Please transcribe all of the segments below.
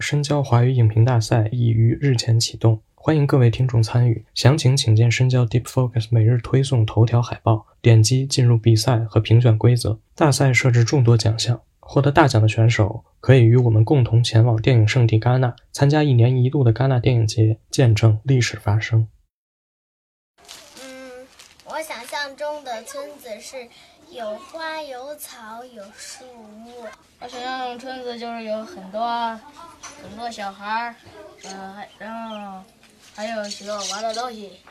深交华语影评大赛已于日前启动，欢迎各位听众参与。详情请见深交 Deep Focus 每日推送头条海报，点击进入比赛和评选规则。大赛设置众多奖项，获得大奖的选手可以与我们共同前往电影圣地戛纳，参加一年一度的戛纳电影节，见证历史发生。嗯，我想象中的村子是。有花有草有树木，我想象中村子就是有很多很多小孩儿，呃，然后还有许多玩的东西。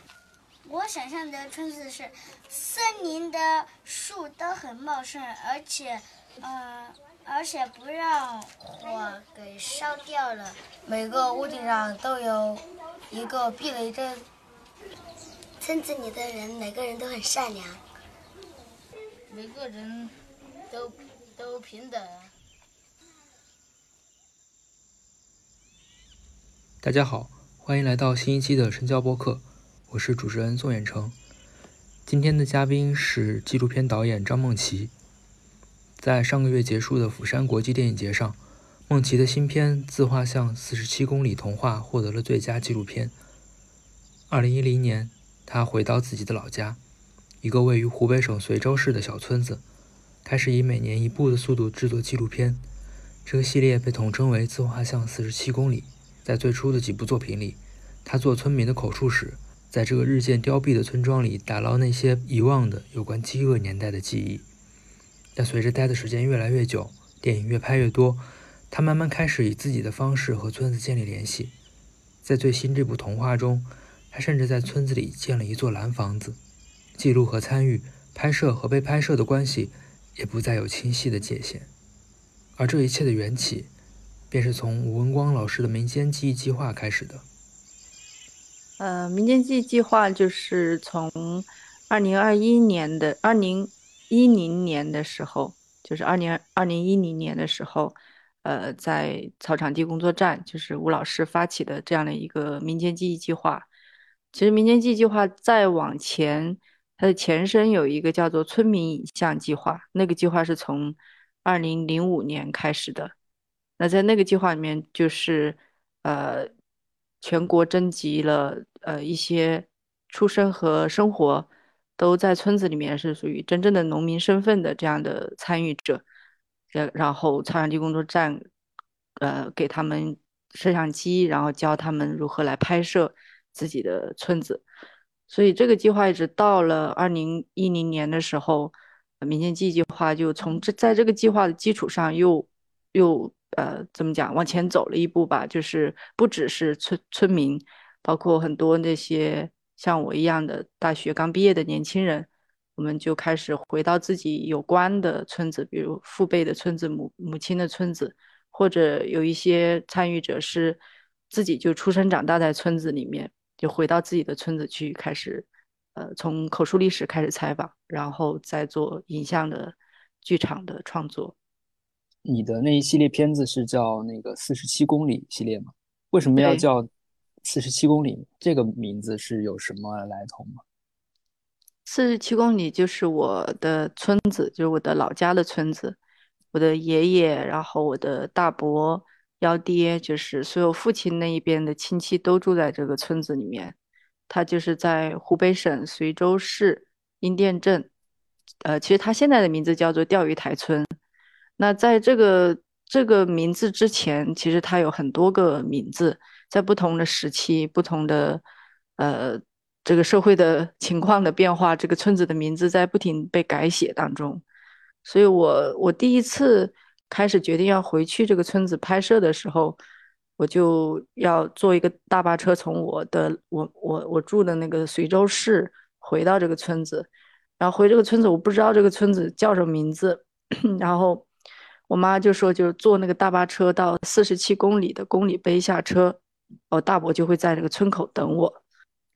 我想象的村子是森林的树都很茂盛，而且，呃，而且不让火给烧掉了。每个屋顶上都有一个避雷针。村子里的人每个人都很善良。每个人都都平等。大家好，欢迎来到新一期的深交播客，我是主持人宋远成。今天的嘉宾是纪录片导演张梦琪。在上个月结束的釜山国际电影节上，梦琪的新片《自画像四十七公里童话》获得了最佳纪录片。二零一零年，他回到自己的老家。一个位于湖北省随州市的小村子，开始以每年一部的速度制作纪录片。这个系列被统称为“自画像四十七公里”。在最初的几部作品里，他做村民的口述史，在这个日渐凋敝的村庄里打捞那些遗忘的有关饥饿年代的记忆。但随着待的时间越来越久，电影越拍越多，他慢慢开始以自己的方式和村子建立联系。在最新这部童话中，他甚至在村子里建了一座蓝房子。记录和参与、拍摄和被拍摄的关系也不再有清晰的界限，而这一切的缘起，便是从吴文光老师的民间记忆计划开始的。呃，民间记忆计划就是从二零二一年的二零一零年的时候，就是二零二零一零年的时候，呃，在草场地工作站，就是吴老师发起的这样的一个民间记忆计划。其实民间记忆计划再往前。它的前身有一个叫做“村民影像计划”，那个计划是从二零零五年开始的。那在那个计划里面，就是呃，全国征集了呃一些出生和生活都在村子里面是属于真正的农民身份的这样的参与者，然然后草场地工作站呃给他们摄像机，然后教他们如何来拍摄自己的村子。所以这个计划一直到了二零一零年的时候，民间记忆计划就从这在这个计划的基础上又又呃怎么讲往前走了一步吧，就是不只是村村民，包括很多那些像我一样的大学刚毕业的年轻人，我们就开始回到自己有关的村子，比如父辈的村子、母母亲的村子，或者有一些参与者是自己就出生长大在村子里面。就回到自己的村子去，开始，呃，从口述历史开始采访，然后再做影像的剧场的创作。你的那一系列片子是叫那个四十七公里系列吗？为什么要叫四十七公里？这个名字是有什么来头吗？四十七公里就是我的村子，就是我的老家的村子，我的爷爷，然后我的大伯。幺爹就是所有父亲那一边的亲戚都住在这个村子里面，他就是在湖北省随州市阴店镇，呃，其实他现在的名字叫做钓鱼台村。那在这个这个名字之前，其实他有很多个名字，在不同的时期、不同的呃这个社会的 情况的变化，这个村子的名字在不停被改写当中。所以我我第一次。开始决定要回去这个村子拍摄的时候，我就要坐一个大巴车从我的我我我住的那个随州市回到这个村子，然后回这个村子我不知道这个村子叫什么名字，然后我妈就说就坐那个大巴车到四十七公里的公里碑下车，我大伯就会在这个村口等我，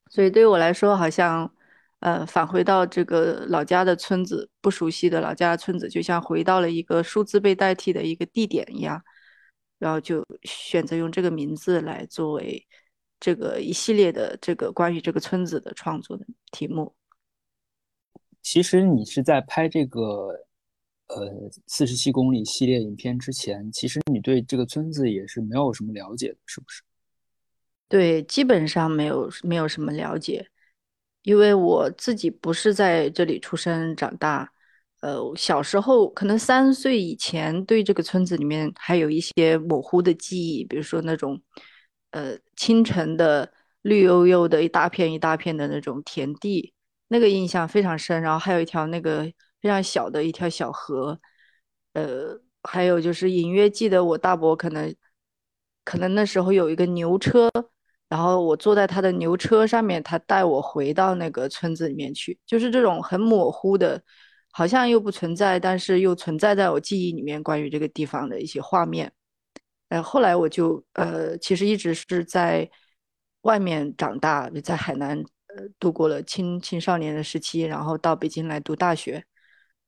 所以对于我来说好像。呃，返回到这个老家的村子，不熟悉的老家村子，就像回到了一个数字被代替的一个地点一样，然后就选择用这个名字来作为这个一系列的这个关于这个村子的创作的题目。其实你是在拍这个呃四十七公里系列影片之前，其实你对这个村子也是没有什么了解的，是不是？对，基本上没有没有什么了解，因为我自己不是在这里出生长大。呃，小时候可能三岁以前对这个村子里面还有一些模糊的记忆，比如说那种呃清晨的绿油油的一大片一大片的那种田地，那个印象非常深。然后还有一条那个非常小的一条小河，呃，还有就是隐约记得我大伯可能可能那时候有一个牛车，然后我坐在他的牛车上面，他带我回到那个村子里面去，就是这种很模糊的。好像又不存在，但是又存在在我记忆里面关于这个地方的一些画面。呃，后来我就呃，其实一直是在外面长大，在海南呃度过了青青少年的时期，然后到北京来读大学，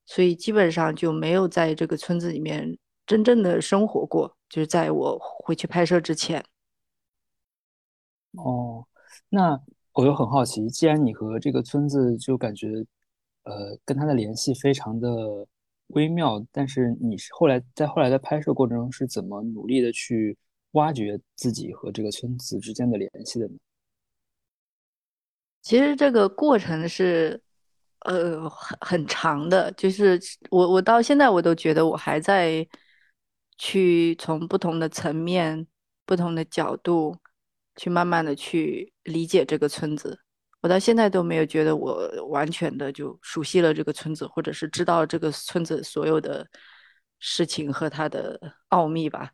所以基本上就没有在这个村子里面真正的生活过。就是在我回去拍摄之前。哦，那我又很好奇，既然你和这个村子就感觉。呃，跟它的联系非常的微妙，但是你是后来在后来的拍摄过程中是怎么努力的去挖掘自己和这个村子之间的联系的呢？其实这个过程是呃很很长的，就是我我到现在我都觉得我还在去从不同的层面、不同的角度去慢慢的去理解这个村子。我到现在都没有觉得我完全的就熟悉了这个村子，或者是知道这个村子所有的事情和它的奥秘吧。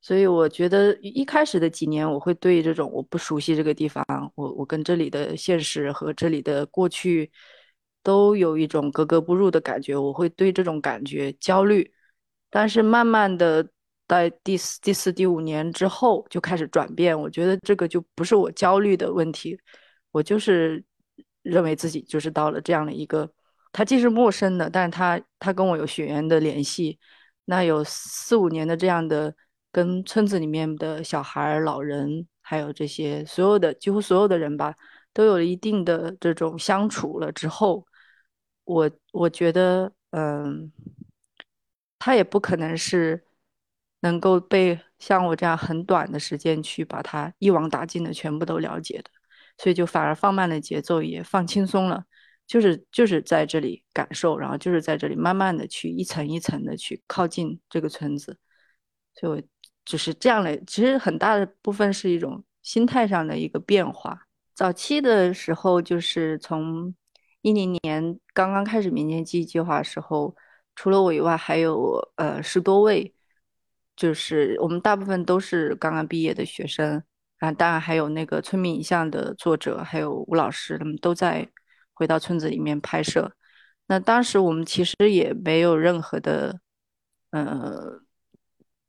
所以我觉得一开始的几年，我会对这种我不熟悉这个地方，我我跟这里的现实和这里的过去都有一种格格不入的感觉，我会对这种感觉焦虑。但是慢慢的在第四、第四、第五年之后就开始转变，我觉得这个就不是我焦虑的问题。我就是认为自己就是到了这样的一个，他既是陌生的，但是他他跟我有血缘的联系，那有四五年的这样的跟村子里面的小孩、老人，还有这些所有的几乎所有的人吧，都有了一定的这种相处了之后，我我觉得，嗯，他也不可能是能够被像我这样很短的时间去把它一网打尽的全部都了解的。所以就反而放慢了节奏，也放轻松了，就是就是在这里感受，然后就是在这里慢慢的去一层一层的去靠近这个村子，所以我就是这样的。其实很大的部分是一种心态上的一个变化。早期的时候，就是从一零年刚刚开始民间记忆计划时候，除了我以外，还有呃十多位，就是我们大部分都是刚刚毕业的学生。啊，当然还有那个村民影像的作者，还有吴老师，他们都在回到村子里面拍摄。那当时我们其实也没有任何的，呃，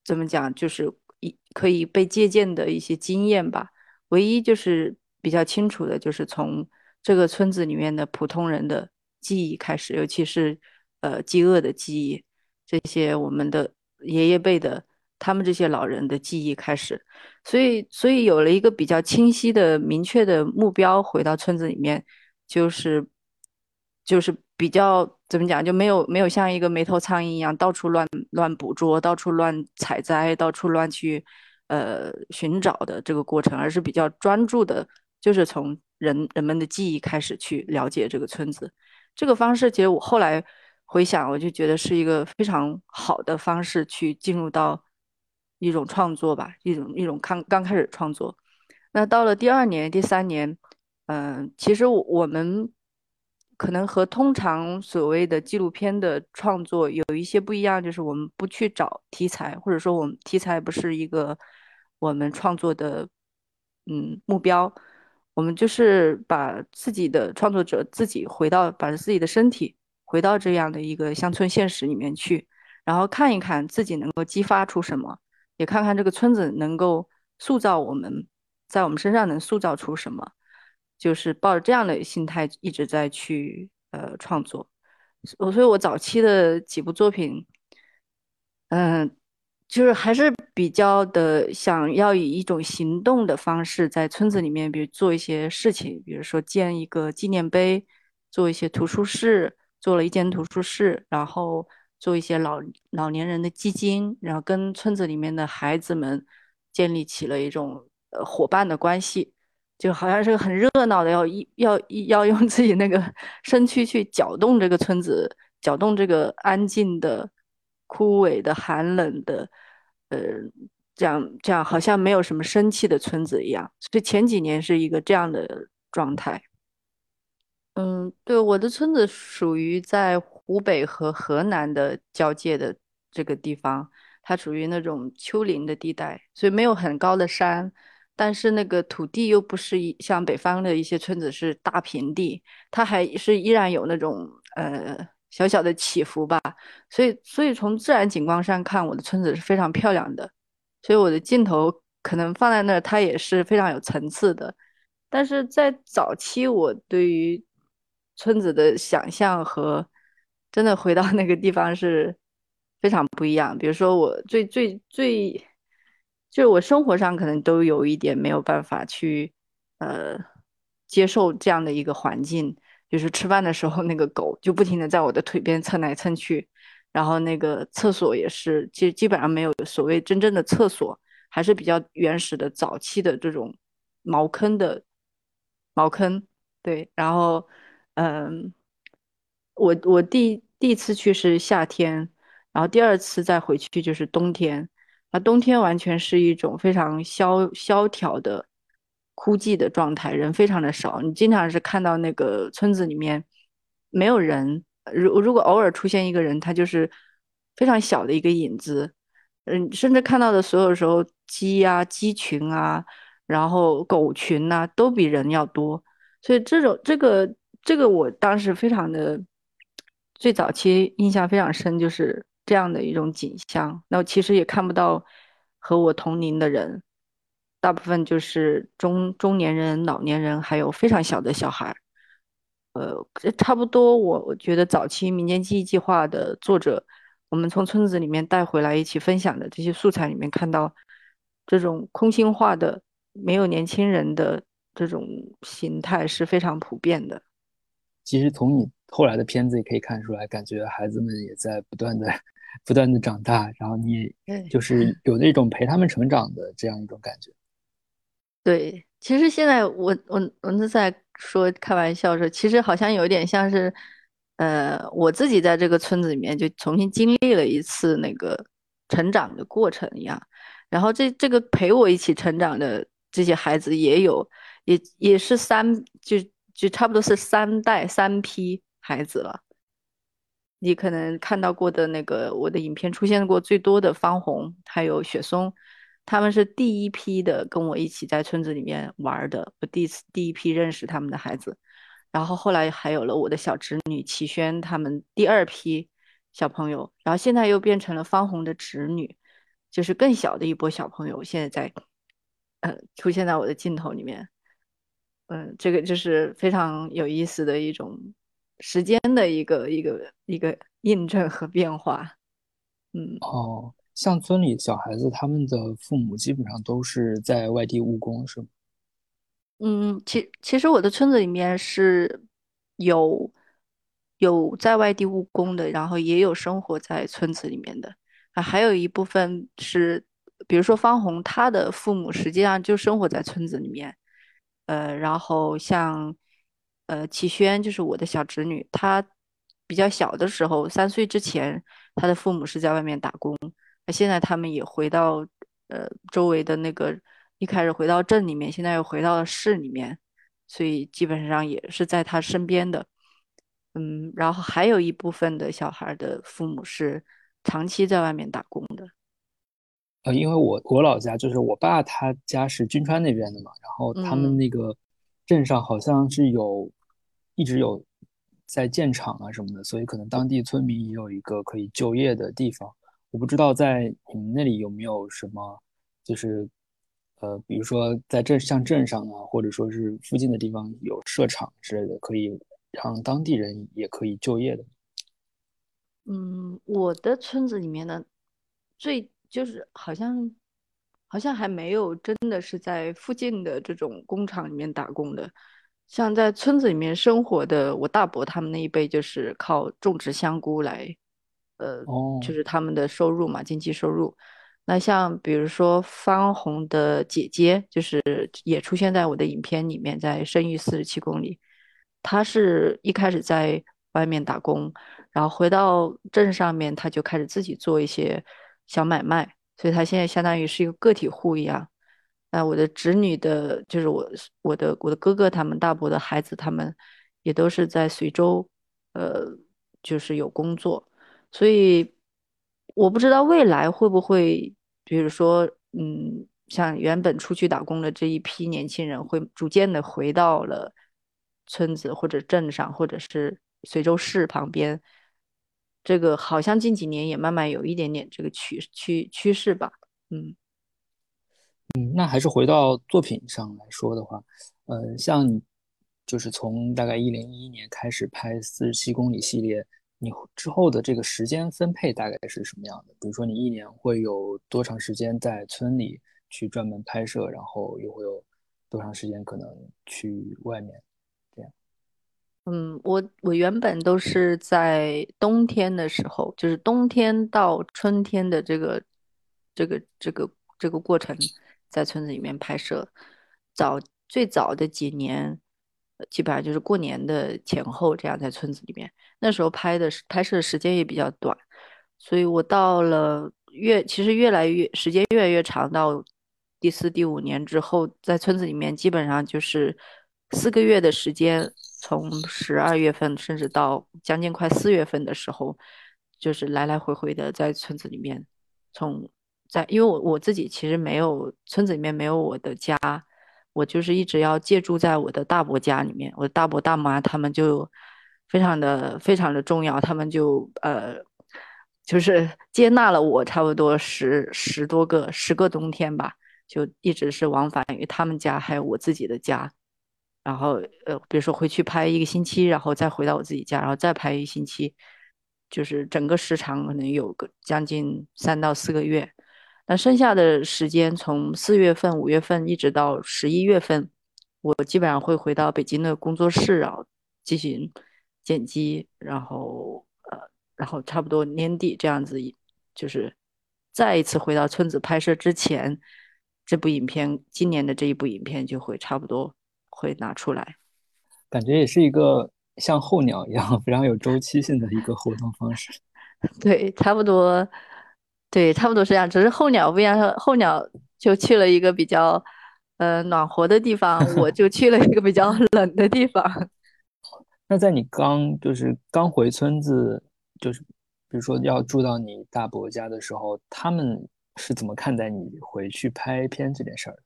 怎么讲，就是一可以被借鉴的一些经验吧。唯一就是比较清楚的，就是从这个村子里面的普通人的记忆开始，尤其是呃饥饿的记忆，这些我们的爷爷辈的。他们这些老人的记忆开始，所以所以有了一个比较清晰的、明确的目标，回到村子里面，就是就是比较怎么讲，就没有没有像一个没头苍蝇一样到处乱乱捕捉、到处乱采摘、到处乱去呃寻找的这个过程，而是比较专注的，就是从人人们的记忆开始去了解这个村子。这个方式，其实我后来回想，我就觉得是一个非常好的方式去进入到。一种创作吧，一种一种刚刚开始创作。那到了第二年、第三年，嗯，其实我们可能和通常所谓的纪录片的创作有一些不一样，就是我们不去找题材，或者说我们题材不是一个我们创作的嗯目标，我们就是把自己的创作者自己回到，把自己的身体回到这样的一个乡村现实里面去，然后看一看自己能够激发出什么。也看看这个村子能够塑造我们，在我们身上能塑造出什么，就是抱着这样的心态一直在去呃创作。我所以，我早期的几部作品，嗯，就是还是比较的想要以一种行动的方式在村子里面，比如做一些事情，比如说建一个纪念碑，做一些图书室，做了一间图书室，然后做一些老老年人的基金，然后跟村子里面的孩子们建立起了一种呃伙伴的关系，就好像是很热闹的，要一要一要用自己那个 身躯去搅动这个村子，搅动这个安静的、枯萎的、寒冷的，呃，这样这样好像没有什么生气的村子一样。所以前几年是一个这样的状态。嗯，对，我的村子属于在湖北和河南的交界的这个地方，它属于那种丘陵的地带，所以没有很高的山，但是那个土地又不是一像北方的一些村子是大平地，它还是依然有那种呃小小的起伏吧，所以所以从自然景观上看，我的村子是非常漂亮的，所以我的镜头可能放在那儿，它也是非常有层次的，但是在早期我对于村子的想象和真的回到那个地方是非常不一样。比如说，我最最最就是我生活上可能都有一点没有办法去呃接受这样的一个环境，就是吃饭的时候那个狗就不停的在我的腿边蹭来蹭去，然后那个厕所也是，基基本上没有所谓真正的厕所，还是比较原始的早期的这种茅坑的茅坑，对，然后。嗯，我我第第一次去是夏天，然后第二次再回去就是冬天，啊，冬天完全是一种非常萧萧条的枯寂的状态，人非常的少，你经常是看到那个村子里面没有人，如如果偶尔出现一个人，他就是非常小的一个影子，嗯，甚至看到的所有时候鸡啊、鸡群啊，然后狗群呐，都比人要多，所以这种这个。这个我当时非常的最早期印象非常深，就是这样的一种景象。那我其实也看不到和我同龄的人，大部分就是中中年人、老年人，还有非常小的小孩。呃，差不多我我觉得早期民间记忆计划的作者，我们从村子里面带回来一起分享的这些素材里面看到，这种空心化的、没有年轻人的这种形态是非常普遍的。其实从你后来的片子也可以看出来，感觉孩子们也在不断的、不断的长大，然后你就是有那种陪他们成长的这样一种感觉。对，其实现在我我我是在说开玩笑说，其实好像有点像是，呃，我自己在这个村子里面就重新经历了一次那个成长的过程一样，然后这这个陪我一起成长的这些孩子也有，也也是三就。就差不多是三代三批孩子了。你可能看到过的那个我的影片出现过最多的方红，还有雪松，他们是第一批的跟我一起在村子里面玩的，我第一次第一批认识他们的孩子。然后后来还有了我的小侄女齐轩，他们第二批小朋友，然后现在又变成了方红的侄女，就是更小的一波小朋友，现在在呃出现在我的镜头里面。嗯，这个就是非常有意思的一种时间的一个一个一个印证和变化。嗯，哦，像村里小孩子，他们的父母基本上都是在外地务工，是吗？嗯，其其实我的村子里面是有有在外地务工的，然后也有生活在村子里面的，啊，还有一部分是，比如说方红，他的父母实际上就生活在村子里面。呃，然后像，呃，启轩就是我的小侄女，她比较小的时候，三岁之前，她的父母是在外面打工，那现在他们也回到呃周围的那个，一开始回到镇里面，现在又回到了市里面，所以基本上也是在她身边的，嗯，然后还有一部分的小孩的父母是长期在外面打工的。呃，因为我我老家就是我爸他家是军川那边的嘛，然后他们那个镇上好像是有一直有在建厂啊什么的，所以可能当地村民也有一个可以就业的地方。我不知道在你们那里有没有什么，就是呃，比如说在镇像镇上啊，或者说是附近的地方有设厂之类的，可以让当地人也可以就业的。嗯，我的村子里面呢，最。就是好像，好像还没有真的是在附近的这种工厂里面打工的，像在村子里面生活的，我大伯他们那一辈就是靠种植香菇来呃，哦，就是他们的收入嘛，经济收入。那像比如说方红的姐姐，就是也出现在我的影片里面，在《生育四十七公里》，她是一开始在外面打工，然后回到镇上面，她就开始自己做一些小买卖，所以她现在相当于是一个个体户一样。那我的侄女的，就是我我的我的哥哥他们大伯的孩子，他们也都是在随州，呃，就是有工作，所以我不知道未来会不会，比如说，嗯，像原本出去打工的这一批年轻人，会逐渐的回到了村子或者镇上，或者是随州市旁边。这个好像近几年也慢慢有一点点这个趋趋趋势吧，嗯。嗯，那还是回到作品上来说的话，呃，像你就是从大概一零一一年开始拍四十七公里系列，你之后的这个时间分配大概是什么样的？比如说你一年会有多长时间在村里去专门拍摄，然后又会有多长时间可能去外面这样？嗯，我我原本都是在冬天的时候，就是冬天到春天的这个这个这个这个过程。在村子里面拍摄，早最早的几年，基本上就是过年的前后这样在村子里面。那时候拍的拍摄的时间也比较短，所以我到了越其实越来越时间越来越长，到第四第五年之后，在村子里面基本上就是四个月的时间，从十二月份甚至到将近快四月份的时候，就是来来回回的在村子里面从。在，因为我我自己其实没有村子里面没有我的家，我就是一直要借住在我的大伯家里面。我的大伯大妈他们就非常的非常的重要，他们就呃就是接纳了我差不多十十多个十个冬天吧，就一直是往返于他们家还有我自己的家。然后呃比如说回去拍一个星期，然后再回到我自己家，然后再拍一星期，就是整个时长可能有个将近三到四个月。那剩下的时间，从四月份、五月份一直到十一月份，我基本上会回到北京的工作室，然后进行剪辑，然后呃，然后差不多年底这样子，就是再一次回到村子拍摄之前，这部影片今年的这一部影片就会差不多会拿出来。感觉也是一个像候鸟一样非常有周期性的一个活动方式。对，差不多。对，差不多是这样，只是候鸟不一样，候鸟就去了一个比较，呃，暖和的地方，我 就去了一个比较冷的地方。那在你刚就是刚回村子，就是比如说要住到你大伯家的时候，他们是怎么看待你回去拍片这件事儿？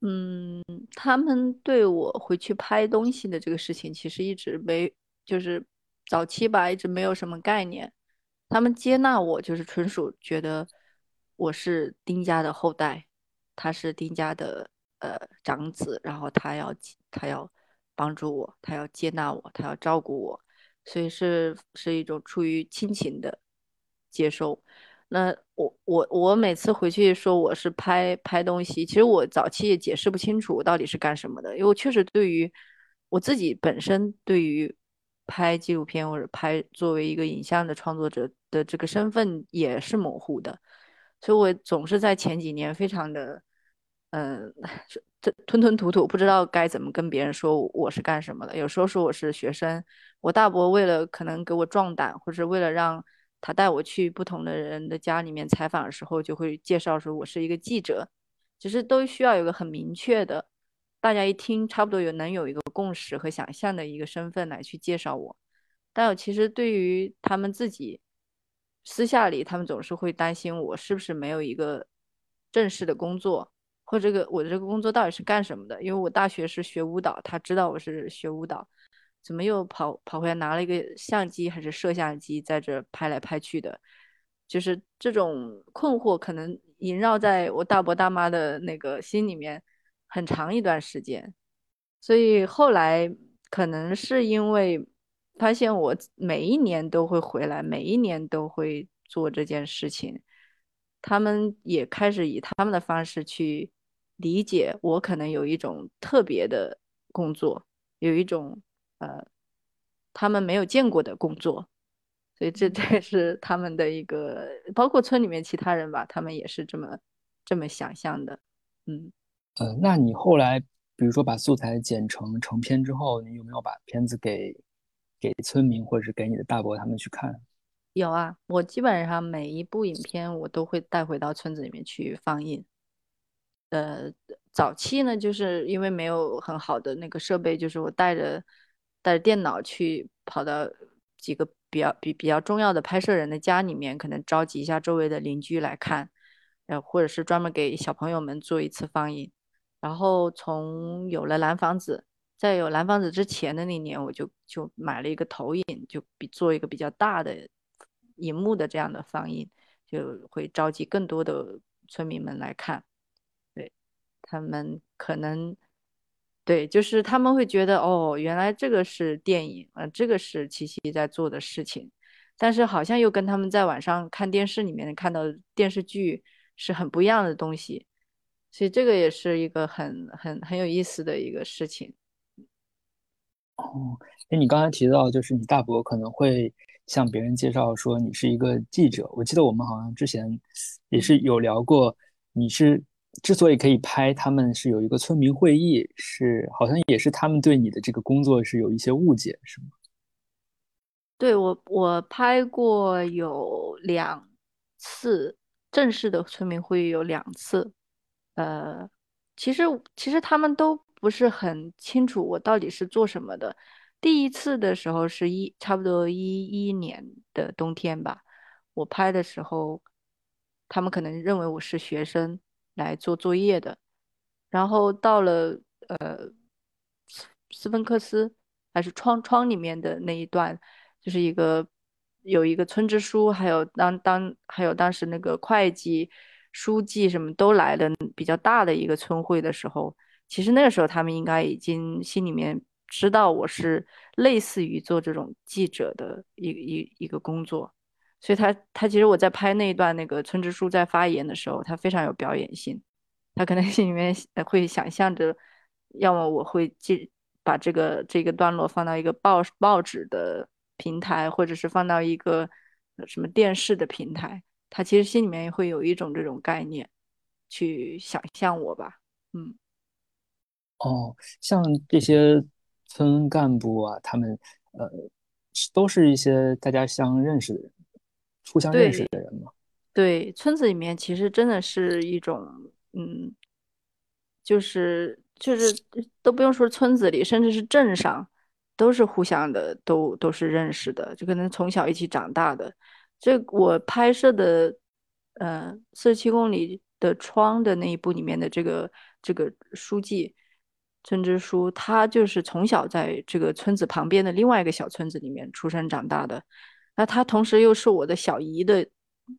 嗯，他们对我回去拍东西的这个事情，其实一直没，就是早期吧，一直没有什么概念。他们接纳我，就是纯属觉得我是丁家的后代，他是丁家的呃长子，然后他要他要帮助我，他要接纳我，他要照顾我，所以是是一种出于亲情的接受。那我我我每次回去说我是拍拍东西，其实我早期也解释不清楚我到底是干什么的，因为我确实对于我自己本身对于。拍纪录片或者拍作为一个影像的创作者的这个身份也是模糊的，所以我总是在前几年非常的，嗯，吞吞吞吐吐，不知道该怎么跟别人说我是干什么的。有时候说我是学生，我大伯为了可能给我壮胆，或者为了让他带我去不同的人的家里面采访的时候，就会介绍说我是一个记者，其实都需要有个很明确的。大家一听，差不多有能有一个共识和想象的一个身份来去介绍我，但我其实对于他们自己私下里，他们总是会担心我是不是没有一个正式的工作，或这个我的这个工作到底是干什么的？因为我大学是学舞蹈，他知道我是学舞蹈，怎么又跑跑回来拿了一个相机还是摄像机在这拍来拍去的？就是这种困惑可能萦绕在我大伯大妈的那个心里面。很长一段时间，所以后来可能是因为发现我每一年都会回来，每一年都会做这件事情，他们也开始以他们的方式去理解我，可能有一种特别的工作，有一种呃他们没有见过的工作，所以这这也是他们的一个，包括村里面其他人吧，他们也是这么这么想象的。嗯，呃，那你后来比如说把素材剪成成片之后，你有没有把片子给给村民或者是给你的大伯他们去看？有啊，我基本上每一部影片我都会带回到村子里面去放映。呃，早期呢，就是因为没有很好的那个设备，就是我带着带着电脑去跑到几个比较比比较重要的拍摄人的家里面，可能召集一下周围的邻居来看，呃，或者是专门给小朋友们做一次放映。然后从有了蓝房子，在有蓝房子之前的那年，我就就买了一个投影，就比做一个比较大的荧幕的这样的放映，就会召集更多的村民们来看。对他们可能对，就是他们会觉得哦，原来这个是电影，呃，这个是七七在做的事情，但是好像又跟他们在晚上看电视里面看到的电视剧是很不一样的东西，所以这个也是一个很很很有意思的一个事情。哦，哎，你刚才提到就是你大伯可能会向别人介绍说你是一个记者，我记得我们好像之前也是有聊过，你是。之所以可以拍，他们是有一个村民会议，是好像也是他们对你的这个工作是有一些误解，是吗？对我，我拍过有两次正式的村民会议，有两次。呃，其实其实他们都不是很清楚我到底是做什么的。第一次的时候是一差不多一一年的冬天吧，我拍的时候，他们可能认为我是学生。来做作业的，然后到了呃斯芬克斯还是窗窗里面的那一段，就是一个有一个村支书，还有当当还有当时那个会计、书记什么都来的比较大的一个村会的时候，其实那个时候他们应该已经心里面知道我是类似于做这种记者的一一一个工作。所以他他其实我在拍那一段那个村支书在发言的时候，他非常有表演性，他可能 心里面会想象着，要么我会记把这个这个段落放到一个报报纸的平台，或者是放到一个什么电视的平台，他其实心里面会有一种这种概念去想象我吧，嗯，哦，像这些村干部啊，他们呃都是一些大家相认识的人。互相认识的人嘛？对，村子里面其实真的是一种，嗯，就是就是都不用说村子里，甚至是镇上，都是互相的，都都是认识的，就可能从小一起长大的。这我拍摄的，呃，四十七公里的窗的那一部里面的这个这个书记村支书，他就是从小在这个村子旁边的另外一个小村子里面出生长大的。那他同时又是我的小姨的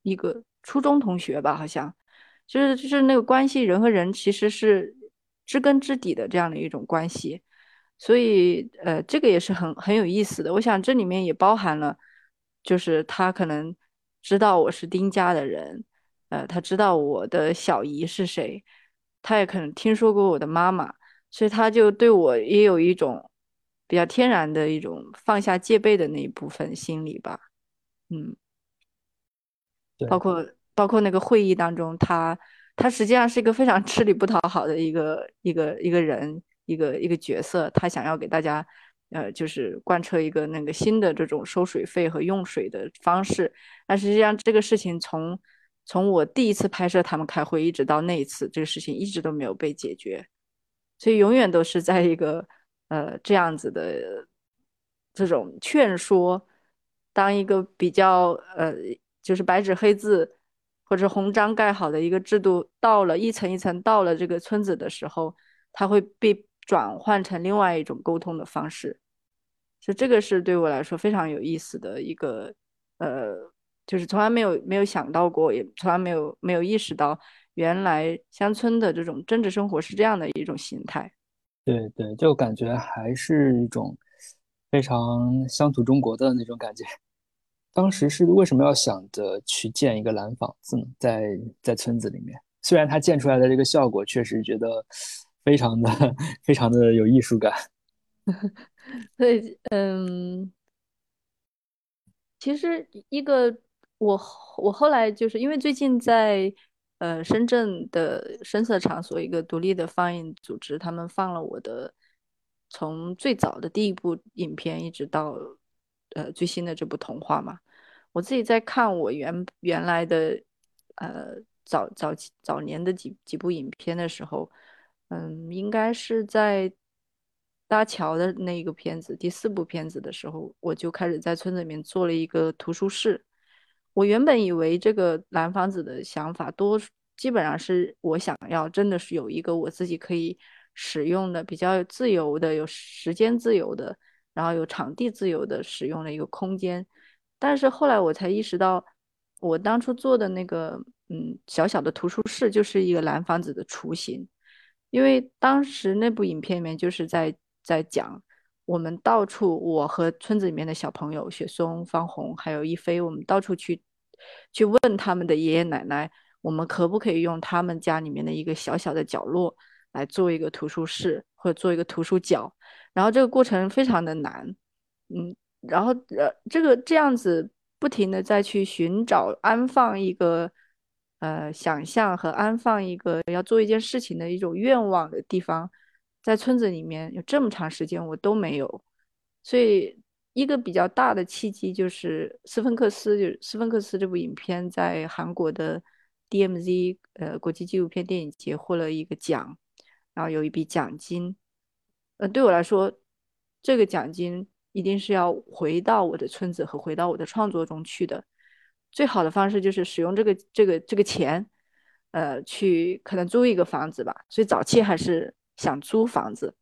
一个初中同学吧，好像，就是就是那个关系，人和人其实是知根知底的这样的一种关系，所以呃，这个也是很很有意思的。我想这里面也包含了，就是他可能知道我是丁家的人，呃，他知道我的小姨是谁，他也可能听说过我的妈妈，所以他就对我也有一种比较天然的一种放下戒备的那一部分心理吧。嗯，包括包括那个会议当中，他他实际上是一个非常 吃力不讨好的一个一个一个人，一个一个角色。他想要给大家，呃，就是贯彻一个那个新的这种收水费和用水的方式。但实际上，这个事情从从我第一次拍摄他们开会，一直到那一次，这个事情一直都没有被解决，所以永远都是在一个呃这样子的这种劝说。当一个比较呃，就是白纸黑字或者红章盖好的一个制度到了一层一层到了这个村子的时候，它会被转换成另外一种沟通的方式。就这个是对我来说非常有意思的一个呃，就是从来没有没有想到过，也从来没有没有意识到，原来乡村的这种政治生活是这样的一种形态。对对，就感觉还是一种。非常乡土中国的那种感觉。当时是为什么要想着去建一个蓝房子呢？在在村子里面，虽然它建出来的这个效果确实觉得非常的非常的有艺术感。对，嗯，其实一个我我后来就是因为最近在呃深圳的深色场所一个独立的放映组织，他们放了我的从最早的第一部影片一直到呃最新的这部童话嘛。我自己在看我原原来的呃早早期早年的几几部影片的时候，嗯，应该是在。搭桥的那一个片子，第四部片子的时候，我就开始在村子里面做了一个图书室。我原本以为这个蓝房子的想法多，基本上是我想要真的是有一个我自己可以使用的、比较自由的、有时间自由的，然后有场地自由的使用的一个空间。但是后来我才意识到，我当初做的那个嗯小小的图书室就是一个蓝房子的雏形，因为当时那部影片里面就是在。在讲我们到处，我和村子里面的小朋友雪松、方红还有一飞，我们到处去去问他们的爷爷奶奶，我们可不可以用他们家里面的一个小小的角落来做一个图书室或者做一个图书角？然后这个过程非常的难，嗯，然后呃，这个这样子不停的再去寻找安放一个呃想象和安放一个要做一件事情的一种愿望的地方。在村子里面有这么长时间，我都没有，所以一个比较大的契机就是斯芬克斯，就是斯芬克斯这部影片在韩国的 DMZ 呃国际纪录片电影节获了一个奖，然后有一笔奖金，呃对我来说，这个奖金一定是要回到我的村子和回到我的创作中去的，最好的方式就是使用这个这个这个钱，呃去可能租一个房子吧，所以早期还是。想租房子，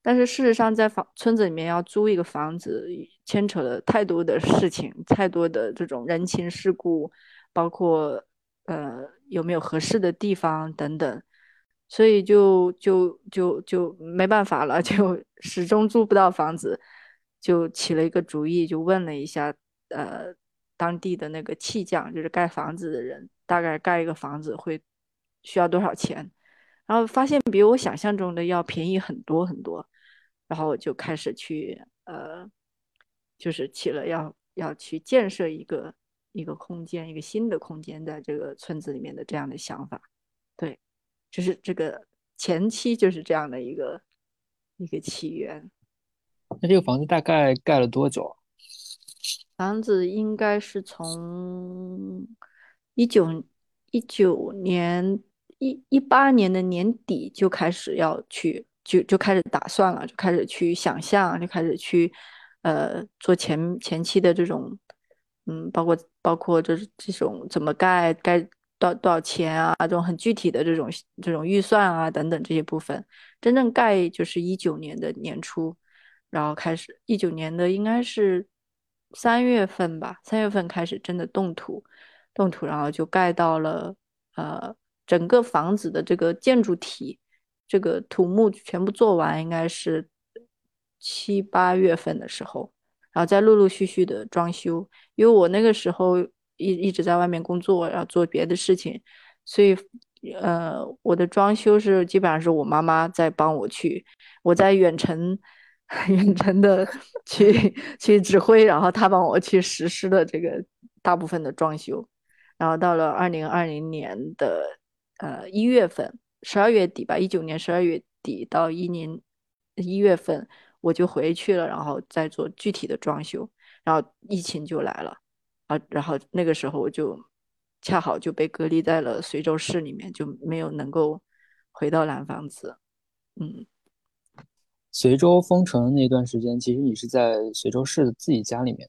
但是事实上，在房村子里面要租一个房子，牵扯了太多的事情，太多的这种人情世故，包括呃有没有合适的地方等等，所以就就就就没办法了，就始终租不到房子，就起了一个主意，就问了一下呃当地的那个砌匠，就是盖房子的人，大概盖一个房子会需要多少钱。然后发现比我想象中的要便宜很多很多，然后我就开始去呃，就是起了要要去建设一个一个空间，一个新的空间在这个村子里面的这样的想法。对，就是这个前期就是这样的一个一个起源。那这个房子大概盖了多久？房子应该是从一九一九年。一一八年的年底就开始要去，就就开始打算了，就开始去想象，就开始去，呃，做前前期的这种，嗯，包括包括就是这种怎么盖，盖多多少钱啊，这种很具体的这种这种预算啊等等这些部分，真正盖就是一九年的年初，然后开始一九年的应该是三月份吧，三月份开始真的动土，动土，然后就盖到了，呃。整个房子的这个建筑体，这个土木全部做完，应该是七八月份的时候，然后再陆陆续续的装修。因为我那个时候一一直在外面工作，要做别的事情，所以呃，我的装修是基本上是我妈妈在帮我去，我在远程 远程的 去去指挥，然后他帮我去实施的这个大部分的装修。然后到了二零二零年的。呃，一月份，十二月底吧，一九年十二月底到一年一月份，我就回去了，然后再做具体的装修，然后疫情就来了，啊，然后那个时候我就恰好就被隔离在了随州市里面，就没有能够回到蓝房子。嗯，随州封城那段时间，其实你是在随州市的自己家里面。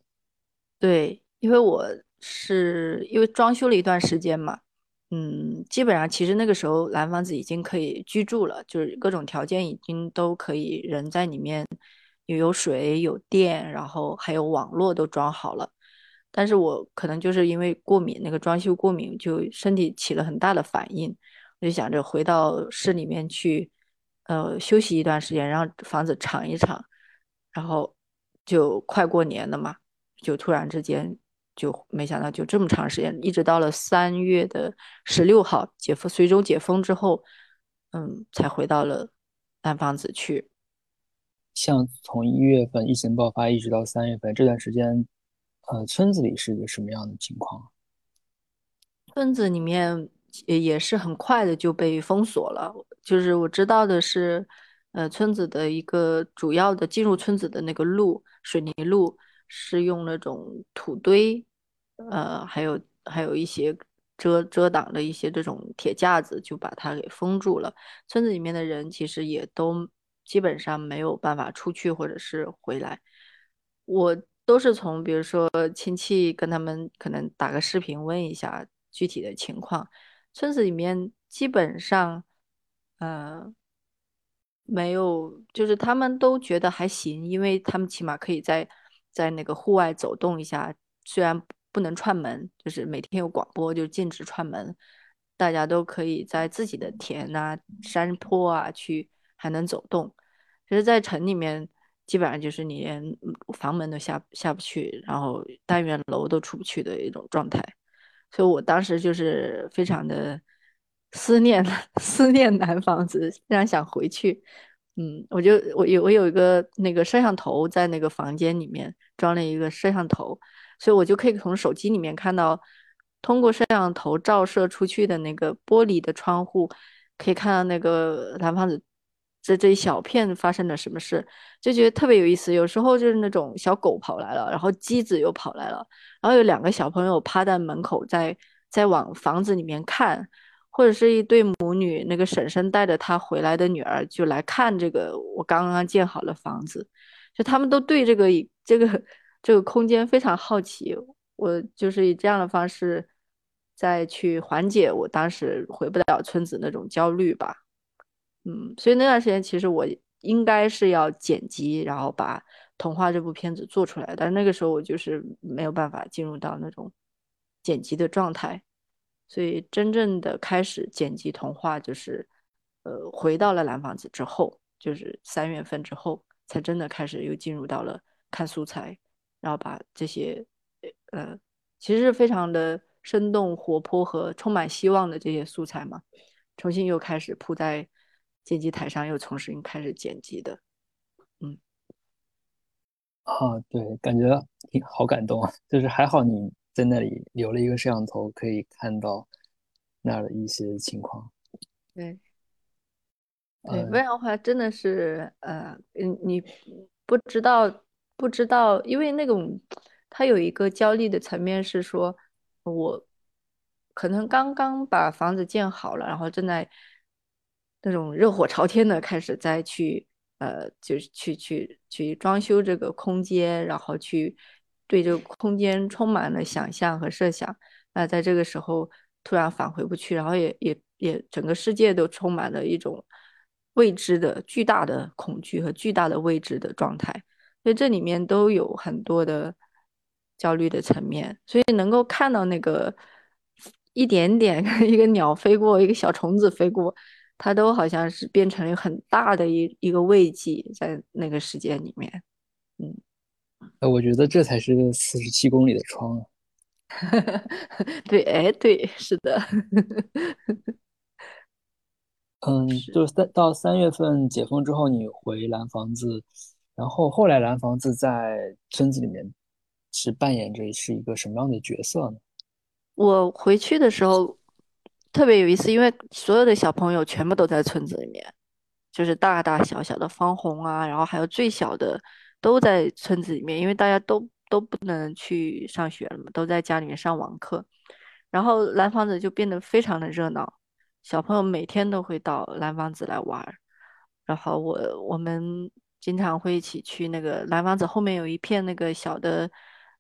对，因为我是因为装修了一段时间嘛。嗯，基本上其实那个时候蓝房子已经可以居住了，就是各种条件已经都可以，人在里面有有水有电，然后还有网络都装好了。但是我可能就是因为过敏，那个装修过敏，就身体起了很大的反应，我就想着回到市里面去，呃，休息一段时间，让房子敞一敞，然后就快过年了嘛，就突然之间。就没想到就这么长时间，一直到了三月的十六号解封，随州解封之后，嗯，才回到了南房子去。像从一月份疫情爆发一直到三月份这段时间，呃，村子里是一个什么样的情况？村子里面也也是很快的就被封锁了。就是我知道的是，呃，村子的一个主要的进入村子的那个路，水泥路是用那种土堆，呃，还有还有一些遮遮挡的一些这种铁架子，就把它给封住了。村子里面的人其实也都基本上没有办法出去或者是回来。我都是从比如说亲戚跟他们可能打个视频问一下。具体的情况，村子里面基本上，呃，没有，就是他们都觉得还行，因为他们起码可以在在那个户外走动一下，虽然不能串门，就是每天有广播就禁止串门，大家都可以在自己的田啊、山坡啊去还能走动。其实，在城里面，基本上就是你连房门都下下不去，然后单元楼都出不去的一种状态。所以我当时就是非常的思念 思念南房子，非常想回去。嗯，我就我有我有一个那个摄像头在那个房间里面装了一个摄像头，所以我就可以从手机里面看到，通过摄像头照射出去的那个玻璃的窗户，可以看到那个南房子。这这一小片发生了什么事，就觉得特别有意思。有时候就是那种小狗跑来了，然后鸡子又跑来了，然后有两个小朋友趴在门口，在在往房子里面看，或者是一对母女，那个婶婶带着她回来的女儿就来看这个我刚刚建好的房子，就他们都对这个这个这个空间非常好奇。我就是以这样的方式再去缓解我当时回不了村子那种焦虑吧。嗯，所以那段时间其实我应该是要剪辑，然后把《童话》这部片子做出来，但是那个时候我就是没有办法进入到那种剪辑的状态，所以真正的开始剪辑《童话》就是呃回到了蓝房子之后，就是三月份之后才真的开始又进入到了看素材，然后把这些呃其实是非常的生动活泼和充满希望的这些素材嘛，重新又开始铺在。剪辑台上又重新开始剪辑的，嗯，啊，对，感觉挺好感动啊！就是还好你在那里留了一个摄像头，可以看到那儿的一些情况。对，对，不然的话真的是，呃，嗯，你不知道，不知道，因为那种他有一个焦虑的层面是说，我可能刚刚把房子建好了，然后正在。那种热火朝天的开始再去呃，就是去去去装修这个空间，然后去对这个空间充满了想象和设想。那在这个时候突然返回不去，然后也也也整个世界都充满了一种未知的巨大的恐惧和巨大的未知的状态。所以这里面都有很多的焦虑的层面。所以能够看到那个一点点 一个鸟飞过，一个小虫子飞过。它都好像是变成了很大的一一个慰藉，在那个时间里面，嗯，呃，我觉得这才是个四十七公里的窗啊。对，哎，对，是的。嗯，就三到三月份解封之后，你回蓝房子，然后后来蓝房子在村子里面是扮演着是一个什么样的角色呢？我回去的时候。特别有意思，因为所有的小朋友全部都在村子里面，就是大大小小的方红啊，然后还有最小的都在村子里面，因为大家都都不能去上学了嘛，都在家里面上网课，然后蓝房子就变得非常的热闹，小朋友每天都会到蓝房子来玩，然后我我们经常会一起去那个蓝房子后面有一片那个小的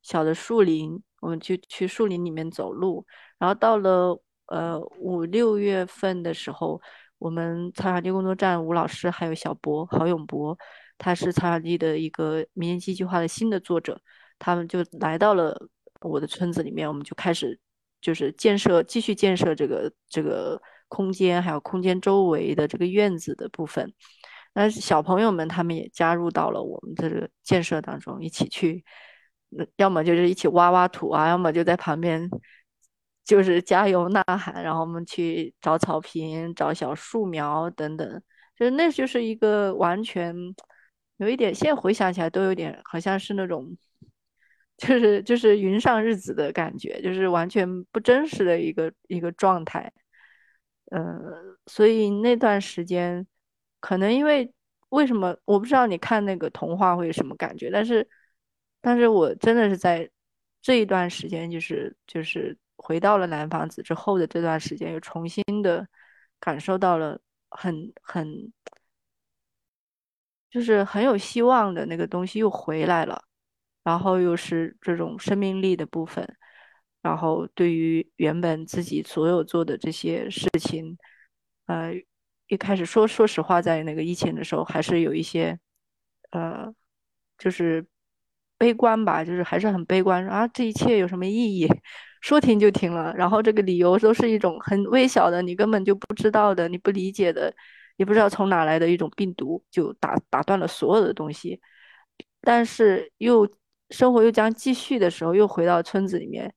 小的树林，我们就去树林里面走路，然后到了。呃，五六月份的时候，我们草场地工作站吴老师还有小博郝永博，他是草场地的一个民间戏剧化的新的作者，他们就来到了我的村子里面，我们就开始就是建设，继续建设这个这个空间，还有空间周围的这个院子的部分。那小朋友们他们也加入到了我们的这个建设当中，一起去，要么就是一起挖挖土啊，要么就在旁边。就是加油呐喊，然后我们去找草坪、找小树苗等等，就是那就是一个完全有一点，现在回想起来都有点好像是那种，就是就是云上日子的感觉，就是完全不真实的一个一个状态。呃，所以那段时间，可能因为为什么我不知道你看那个童话会有什么感觉，但是，但是我真的是在这一段时间，就是就是回到了蓝房子之后的这段时间，又重新的感受到了很很，就是很有希望的那个东西又回来了，然后又是这种生命力的部分。然后，对于原本自己所有做的这些事情，呃，一开始说说实话，在那个疫情的时候，还是有一些，呃，就是悲观吧，就是还是很悲观啊，这一切有什么意义？说停就停了，然后这个理由都是一种很微小的，你根本就不知道的，你不理解的，也不知道从哪来的一种病毒，就打打断了所有的东西。但是又生活又将继续的时候，又回到村子里面。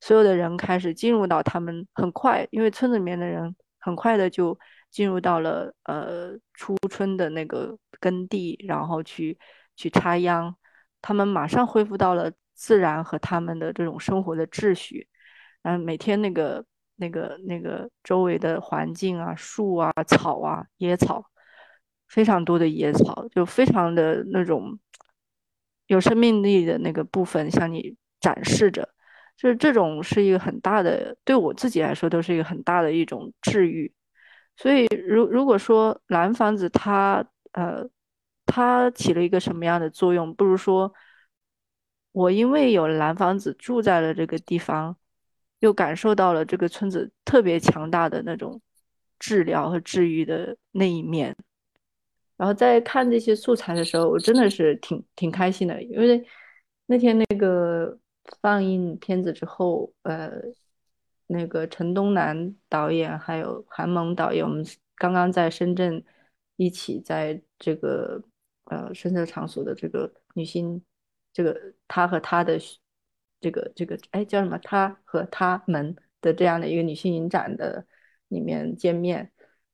所有的人开始进入到他们很快，因为村子里面的人很快的就进入到了呃初春的那个耕地，然后去去插秧，他们马上恢复到了自然和他们的这种生活的秩序，嗯，每天那个那个那个周围的环境啊，树啊，草啊，野草，非常多的野草，就非常的那种有生命力的那个部分向你展示着。就是这种是一个很大的，对我自己来说都是一个很大的一种治愈。所以，如如果说蓝房子它呃它起了一个什么样的作用，不如说我因为有蓝房子住在了这个地方，又感受到了这个村子特别强大的那种治疗和治愈的那一面。然后在看这些素材的时候，我真的是挺挺开心的，因为那天那个。放映片子之后，呃，那个陈东南导演还有韩萌导演，我们刚刚在深圳一起在这个呃深色场所的这个女性，这个她和她的这个这个哎叫什么？她和他们的这样的一个女性影展的里面见面，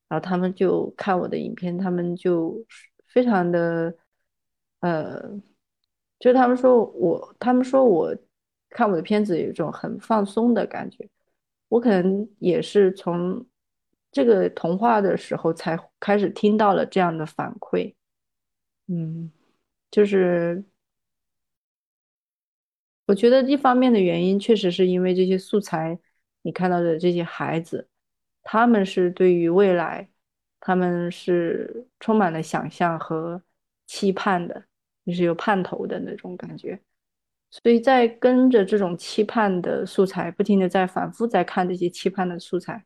然后他们就看我的影片，他们就非常的呃，就他们说我，他们说我。看我的片子有一种很放松的感觉，我可能也是从这个童话的时候才开始听到了这样的反馈，嗯，就是我觉得一方面的原因确实是因为这些素材，你看到的这些孩子，他们是对于未来，他们是充满了想象和期盼的，就是有盼头的那种感觉。所以在跟着这种期盼的素材，不停的在反复在看这些期盼的素材，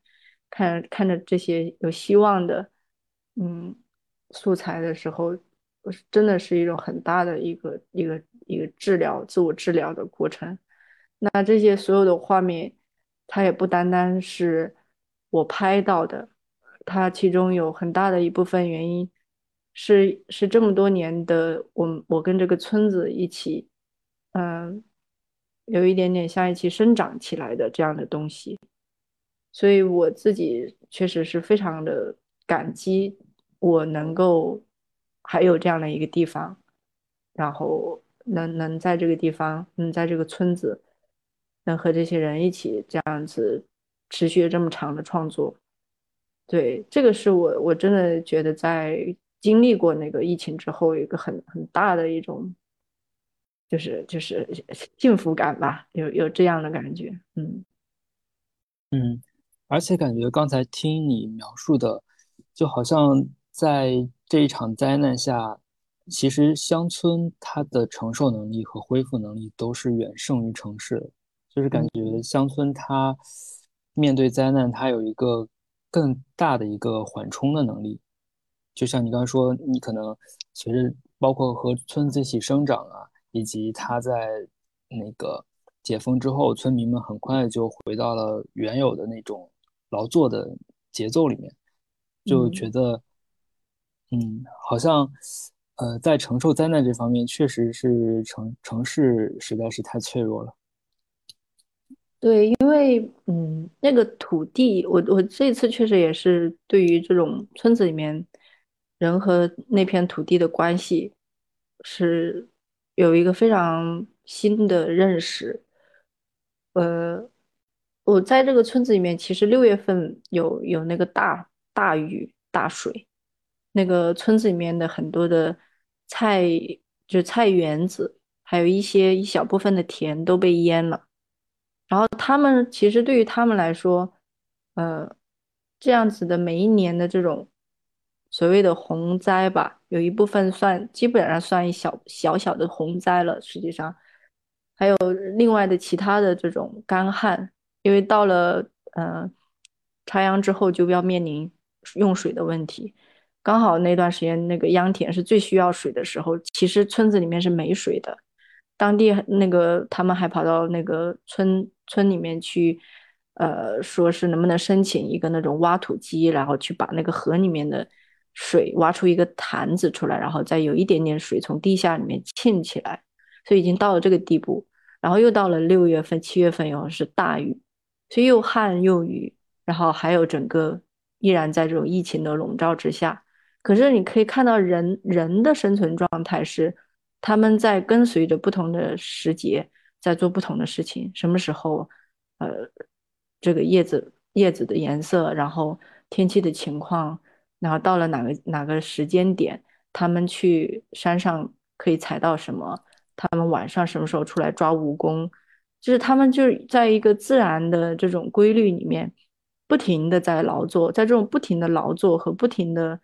看看着这些有希望的，嗯，素材的时候，真的是一种很大的一个一个一个治疗、自我治疗的过程。那这些所有的画面，它也不单单是我拍到的，它其中有很大的一部分原因，是是这么多年的我我跟这个村子一起。嗯，有一点点像一起生长起来的这样的东西，所以我自己确实是非常的感激，我能够还有这样的一个地方，然后能能在这个地方，能在这个村子，能和这些人一起这样子持续这么长的创作，对，这个是我我真的觉得在经历过那个疫情之后，一个很很大的一种。就是就是幸福感吧，有有这样的感觉，嗯嗯，而且感觉刚才听你描述的，就好像在这一场灾难下，其实乡村它的承受能力和恢复能力都是远胜于城市的，就是感觉乡村它面对灾难，它有一个更大的一个缓冲的能力，就像你刚才说，你可能随着包括和村子一起生长啊。以及它在那个解封之后，村民们很快就回到了原有的那种劳作的节奏里面，就觉得，嗯，好像，呃，在承受灾难这方面，确实是城城市实在是太脆弱了。对，因为，嗯，那个土地，我我这次确实也是对于这种村子里面人和那片土地的关系是。有一个非常新的认识。呃，我在这个村子里面，其实六月份有有那个大大雨大水，那个村子里面的很多的菜，就菜园子，还有一些一小部分的田都被淹了。然后他们其实对于他们来说，呃，这样子的每一年的这种所谓的洪灾吧，有一部分算基本上算一小小小的洪灾了。实际上，还有另外的其他的这种干旱，因为到了呃插秧之后就要面临用水的问题。刚好那段时间那个秧田是最需要水的时候，其实村子里面是没水的。当地那个他们还跑到那个村村里面去，呃，说是能不能申请一个那种挖土机，然后去把那个河里面的水挖出一个坛子出来，然后再有一点点水从地下里面沁起来，所以已经到了这个地步。然后又到了六月份、七月份以后是大雨，所以又旱又雨，然后还有整个依然在这种疫情的笼罩之下。可是你可以看到人人的生存状态是。他们在跟随着不同的时节，在做不同的事情。什么时候，呃，这个叶子叶子的颜色，然后天气的情况，然后到了哪个哪个时间点，他们去山上可以采到什么？他们晚上什么时候出来抓蜈蚣？就是他们就是在一个自然的这种规律里面，不停的在劳作，在这种不停的劳作和不停的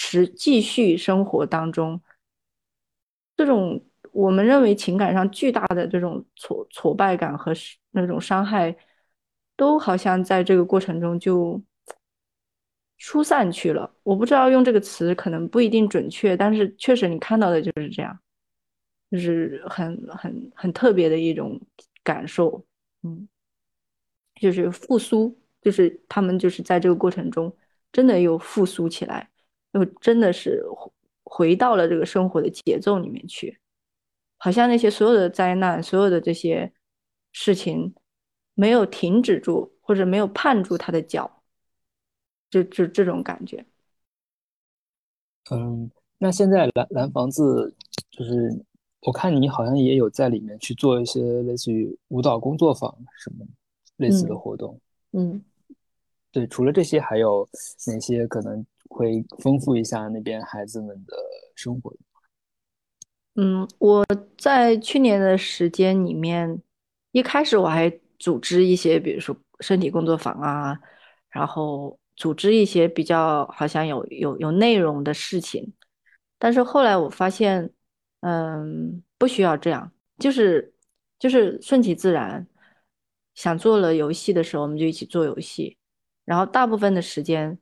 持继续生活当中。这种我们认为情感上巨大的这种挫挫败感和那种伤害，都好像在这个过程中就疏散去了。我不知道用这个词可能不一定准确，但是确实你看到的就是这样，就是很很很特别的一种感受。嗯，就是复苏，就是他们就是在这个过程中真的又复苏起来，又真的是。回到了这个生活的节奏里面去，好像那些所有的灾难、所有的这些事情没有停止住，或者没有绊住他的脚，就就这种感觉。嗯，那现在蓝蓝房子就是，我看你好像也有在里面去做一些类似于舞蹈工作坊什么类似的活动。嗯，对，除了这些，还有哪些可能？会丰富一下那边孩子们的生活。嗯，我在去年的时间里面，一开始我还组织一些，比如说身体工作坊啊，然后组织一些比较好像有有有内容的事情。但是后来我发现，嗯，不需要这样，就是就是顺其自然。想做了游戏的时候，我们就一起做游戏，然后大部分的时间。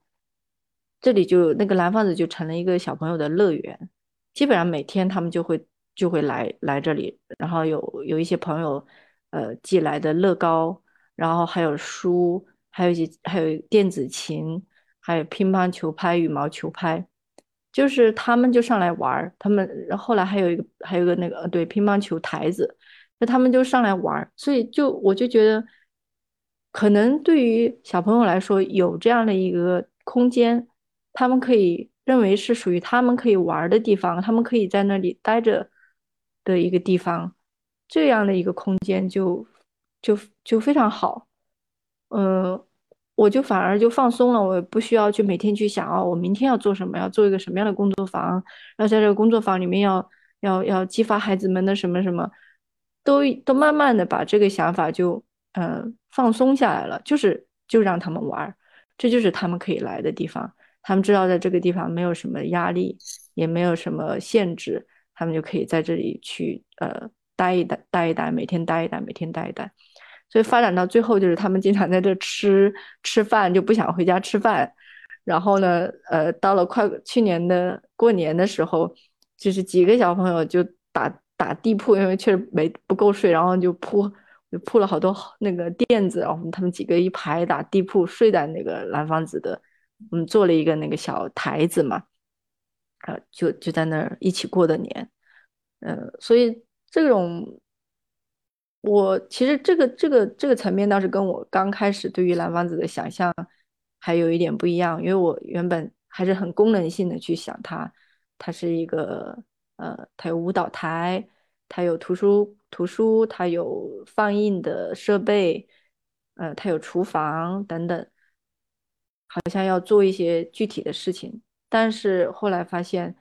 这里就那个蓝房子就成了一个小朋友的乐园，基本上每天他们就会就会来来这里，然后有有一些朋友，呃寄来的乐高，然后还有书，还有一些还有电子琴，还有乒乓球拍、羽毛球拍，就是他们就上来玩儿，他们后来还有一个还有一个那个对乒乓球台子，那他们就上来玩儿，所以就我就觉得，可能对于小朋友来说，有这样的一个空间。他们可以认为是属于他们可以玩的地方，他们可以在那里待着的一个地方，这样的一个空间就就就非常好。嗯，我就反而就放松了，我不需要去每天去想哦，我明天要做什么，要做一个什么样的工作坊，然后在这个工作坊里面要要要激发孩子们的什么什么，都都慢慢的把这个想法就嗯放松下来了，就是就让他们玩，这就是他们可以来的地方。他们知道在这个地方没有什么压力，也没有什么限制，他们就可以在这里去呃待一待，待一待，每天待一待，每天待一待。所以发展到最后，就是他们经常在这吃吃饭，就不想回家吃饭。然后呢，呃，到了快去年的过年的时候，就是几个小朋友就打打地铺，因为确实没不够睡，然后就铺就铺了好多那个垫子，然后他们几个一排打地铺，睡在那个蓝房子的。我们做了一个那个小台子嘛，呃，就就在那儿一起过的年，呃，所以这种我其实这个这个这个层面倒是跟我刚开始对于蓝房子的想象还有一点不一样，因为我原本还是很功能性的去想它，它是一个呃，它有舞蹈台，它有图书图书，它有放映的设备，呃，它有厨房等等，好像要做一些具体的事情。但是后来发现，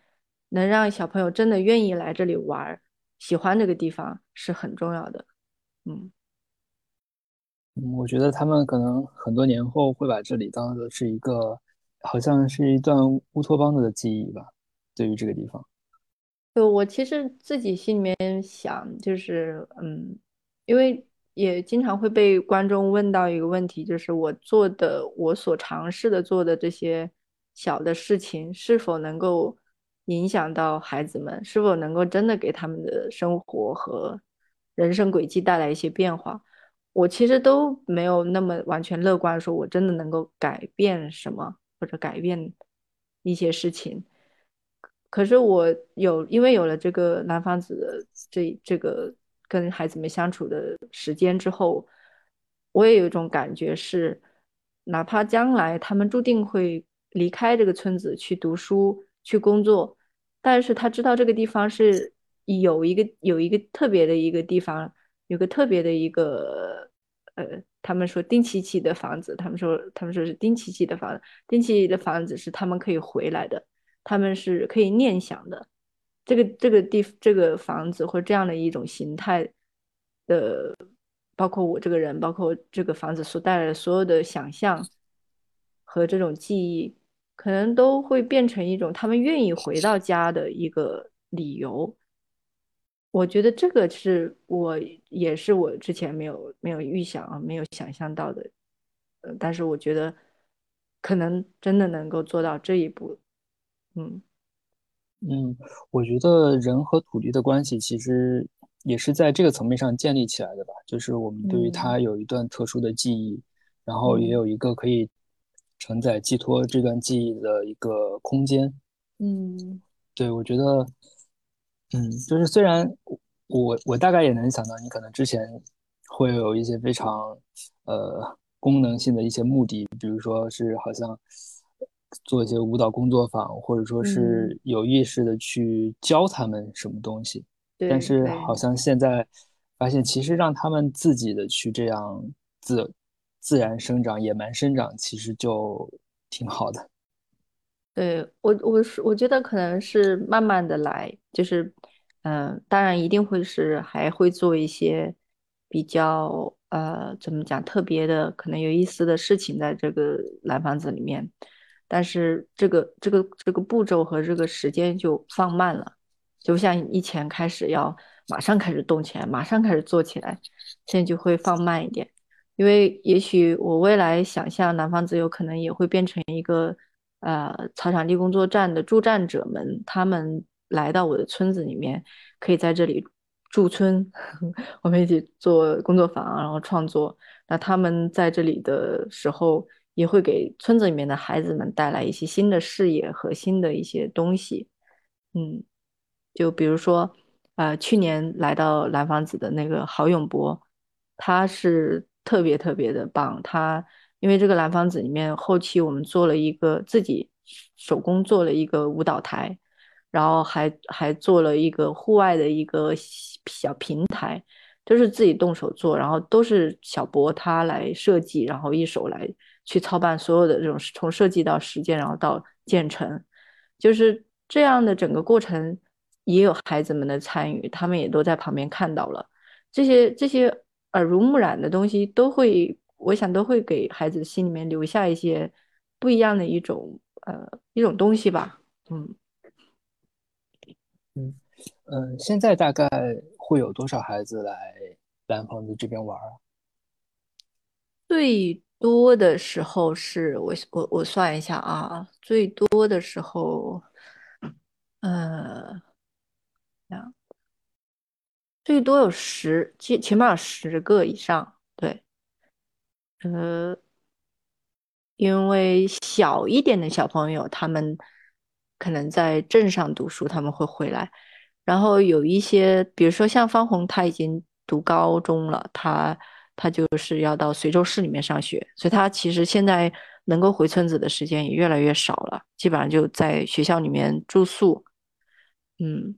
能让小朋友真的愿意来这里玩，喜欢这个地方是很重要的。嗯，嗯，我觉得他们可能很多年后会把这里当做是一个，好像是一段乌托邦的记忆吧，对于这个地方。对我其实自己心里面想，就是嗯，因为也经常会被观众问到一个问题，就是我做的，我所尝试的做的这些小的事情，是否能够影响到孩子们，是否能够真的给他们的生活和人生轨迹带来一些变化？我其实都没有那么完全乐观，说我真的能够改变什么，或者改变一些事情。可是我有，因为有了这个蓝房子的这这个跟孩子们相处的时间之后，我也有一种感觉是，哪怕将来他们注定会离开这个村子去读书去工作，但是他知道这个地方是有一个有一个特别的一个地方，有个特别的一个呃，他们说丁奇奇的房子，他们说他们说是丁奇奇的房子，丁奇奇的房子是他们可以回来的。他们是可以念想的，这个这个地这个房子或这样的一种形态的，包括我这个人，包括这个房子所带来的所有的想象和这种记忆，可能都会变成一种他们愿意回到家的一个理由。我觉得这个是我也是我之前没有没有预想啊，没有想象到的。呃，但是我觉得可能真的能够做到这一步。嗯嗯，我觉得人和土地的关系其实也是在这个层面上建立起来的吧。就是我们对于它有一段特殊的记忆，然后也有一个可以承载寄托这段记忆的一个空间。嗯，对，我觉得，嗯，就是虽然我我大概也能想到你可能之前会有一些非常呃功能性的一些目的，比如说是好像。做一些舞蹈工作坊，或者说是有意识的去教他们什么东西，但是好像现在发现，其实让他们自己的去这样自自然生长、野蛮生长，其实就挺好的。对我，我是我觉得可能是慢慢的来，就是嗯，当然一定会是还会做一些比较呃，怎么讲特别的，可能有意思的事情在这个蓝房子里面。但是这个这个这个步骤和这个时间就放慢了，就像以前开始要马上开始动起来，马上开始做起来，现在就会放慢一点。因为也许我未来想象南方自由可能也会变成一个呃草场地工作站的助战者们，他们来到我的村子里面，可以在这里驻村，我们一起做工作坊，然后创作。那他们在这里的时候。也会给村子里面的孩子们带来一些新的视野和新的一些东西，嗯，就比如说，呃，去年来到蓝房子的那个郝永博，他是特别特别的棒。他因为这个蓝房子里面后期我们做了一个自己手工做了一个舞蹈台，然后还还做了一个户外的一个小平台，都是自己动手做，然后都是小博他来设计，然后一手来。去操办所有的这种从设计到实践，然后到建成，就是这样的整个过程，也有孩子们的参与，他们也都在旁边看到了这些这些耳濡目染的东西，都会我想都会给孩子心里面留下一些不一样的一种呃一种东西吧。嗯嗯嗯，现在大概会有多少孩子来蓝房子这边玩啊？最。多的时候是我我我算一下啊，最多的时候，呃，最多有十，起起码有十个以上，对，呃，因为小一点的小朋友，他们可能在镇上读书，他们会回来，然后有一些，比如说像方红，他已经读高中了，他。他就是要到随州市里面上学，所以他其实现在能够回村子的时间也越来越少了，基本上就在学校里面住宿。嗯，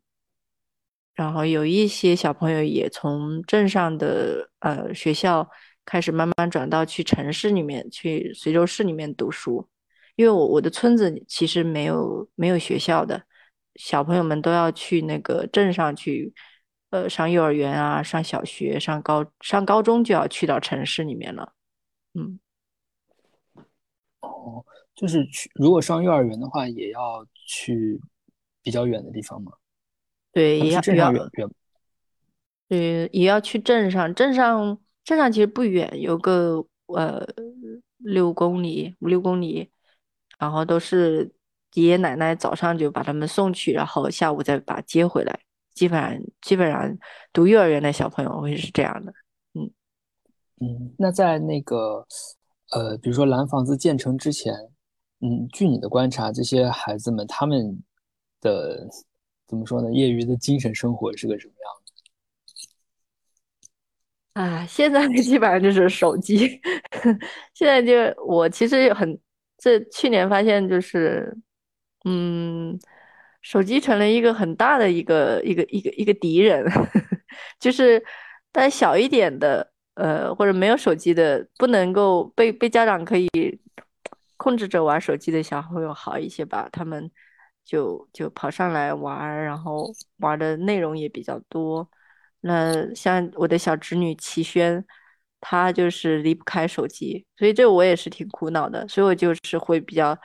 然后有一些小朋友也从镇上的呃学校开始慢慢转到去城市里面去随州市里面读书，因为我我的村子其实没有没有学校的，小朋友们都要去那个镇上去，呃上幼儿园啊，上小学，上高上高中就要去到城市里面了，嗯。哦，就是去如果上幼儿园的话，也要去比较远的地方吗？对，也要也要，远。对，也要去镇上。镇上镇上其实不远，有个呃六公里五六公里，然后都是爷爷奶奶早上就把他们送去，然后下午再把接回来。基本上基本上读幼儿园的小朋友会是这样的。嗯嗯，那在那个呃，比如说蓝房子建成之前，嗯，据你的观察，这些孩子们他们的。怎么说呢？业余的精神生活是个什么样的？啊，现在基本上就是手机。现在就我其实很，这去年发现就是，嗯，手机成了一个很大的一个一个一个一个敌人。就是，但小一点的，呃，或者没有手机的，不能够被被家长可以控制着玩手机的小朋友好一些吧？他们。就就跑上来玩，然后玩的内容也比较多。那像我的小侄女齐轩，她就是离不开手机，所以这我也是挺苦恼的。所以我就是会比较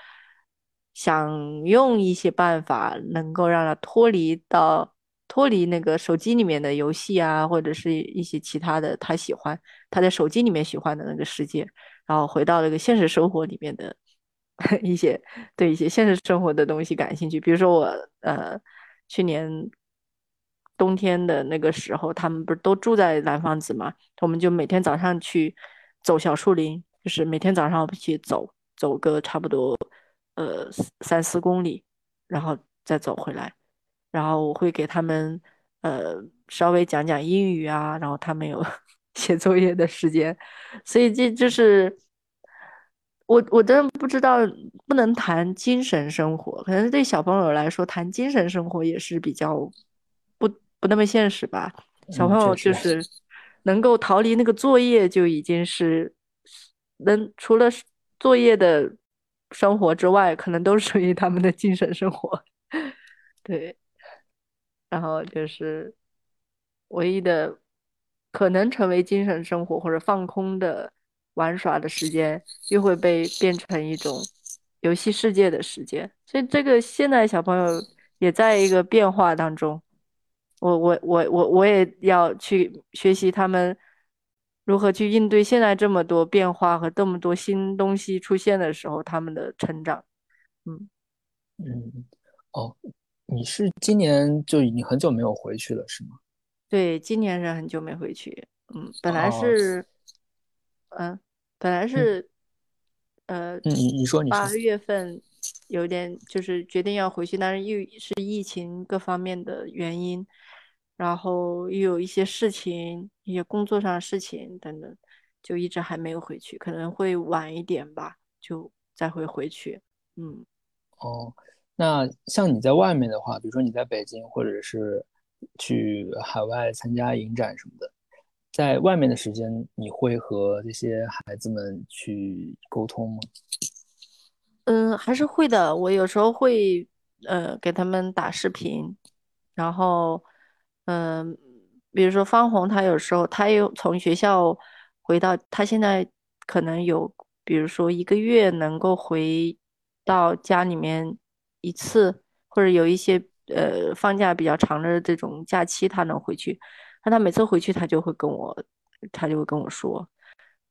想用一些办法，能够让他脱离到脱离那个手机里面的游戏啊，或者是一些其他的他喜欢他在手机里面喜欢的那个世界，然后回到那个现实生活里面的。一些对一些现实生活的东西感兴趣，比如说我呃去年冬天的那个时候，他们不是都住在蓝房子嘛，我们就每天早上去走小树林，就是每天早上去走走个差不多呃三四公里，然后再走回来，然后我会给他们呃稍微讲讲英语啊，然后他们有 写作业的时间，所以这就是。我我真的不知道，不能谈精神生活，可能对小朋友来说，谈精神生活也是比较不不那么现实吧。小朋友就是能够逃离那个作业，就已经是能除了作业的生活之外，可能都属于他们的精神生活。对，然后就是唯一的可能成为精神生活或者放空的。玩耍的时间又会被变成一种游戏世界的时间，所以这个现在小朋友也在一个变化当中。我我我我我也要去学习他们如何去应对现在这么多变化和这么多新东西出现的时候他们的成长。嗯嗯哦，你是今年就已经很久没有回去了是吗？对，今年是很久没回去。嗯，本来是。嗯，本来是，呃，你你说你八月份有点就是决定要回去，但是又是疫情各方面的原因，然后又有一些事情，一些工作上的事情等等，就一直还没有回去，可能会晚一点吧，就再会回去。嗯，哦，那像你在外面的话，比如说你在北京，或者是去海外参加影展什么的。在外面的时间，你会和这些孩子们去沟通吗？嗯，还是会的。我有时候会呃给他们打视频，然后嗯，比如说方红，他有时候他又从学校回到，他现在可能有，比如说一个月能够回到家里面一次，或者有一些呃放假比较长的这种假期，他能回去。那他每次回去，他就会跟我，他就会跟我说，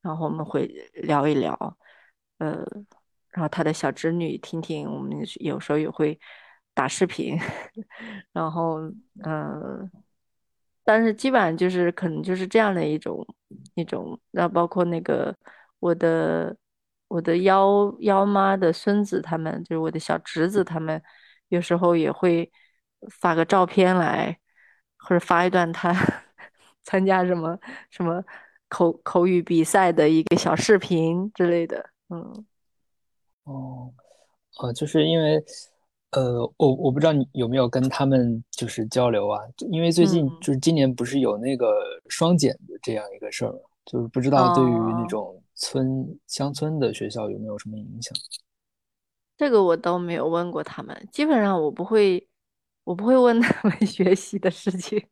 然后我们会聊一聊，呃，然后他的小侄女听听，我们有时候也会打视频，然后嗯，但是基本上就是可能就是这样的一种一种，那包括那个我的我的幺幺妈的孙子，他们就是我的小侄子，他们有时候也会发个照片来。或者发一段他 参加什么什么口口语比赛的一个小视频之类的，嗯，哦，呃，就是因为呃，我我不知道你有没有跟他们就是交流啊，因为最近嗯。就是今年不是有那个双减的这样一个事儿嘛，就是不知道对于那哦。种村乡村的学校有没有什么影响？这个我倒没有问过他们，基本上我不会，我不会问他们 学习的事情。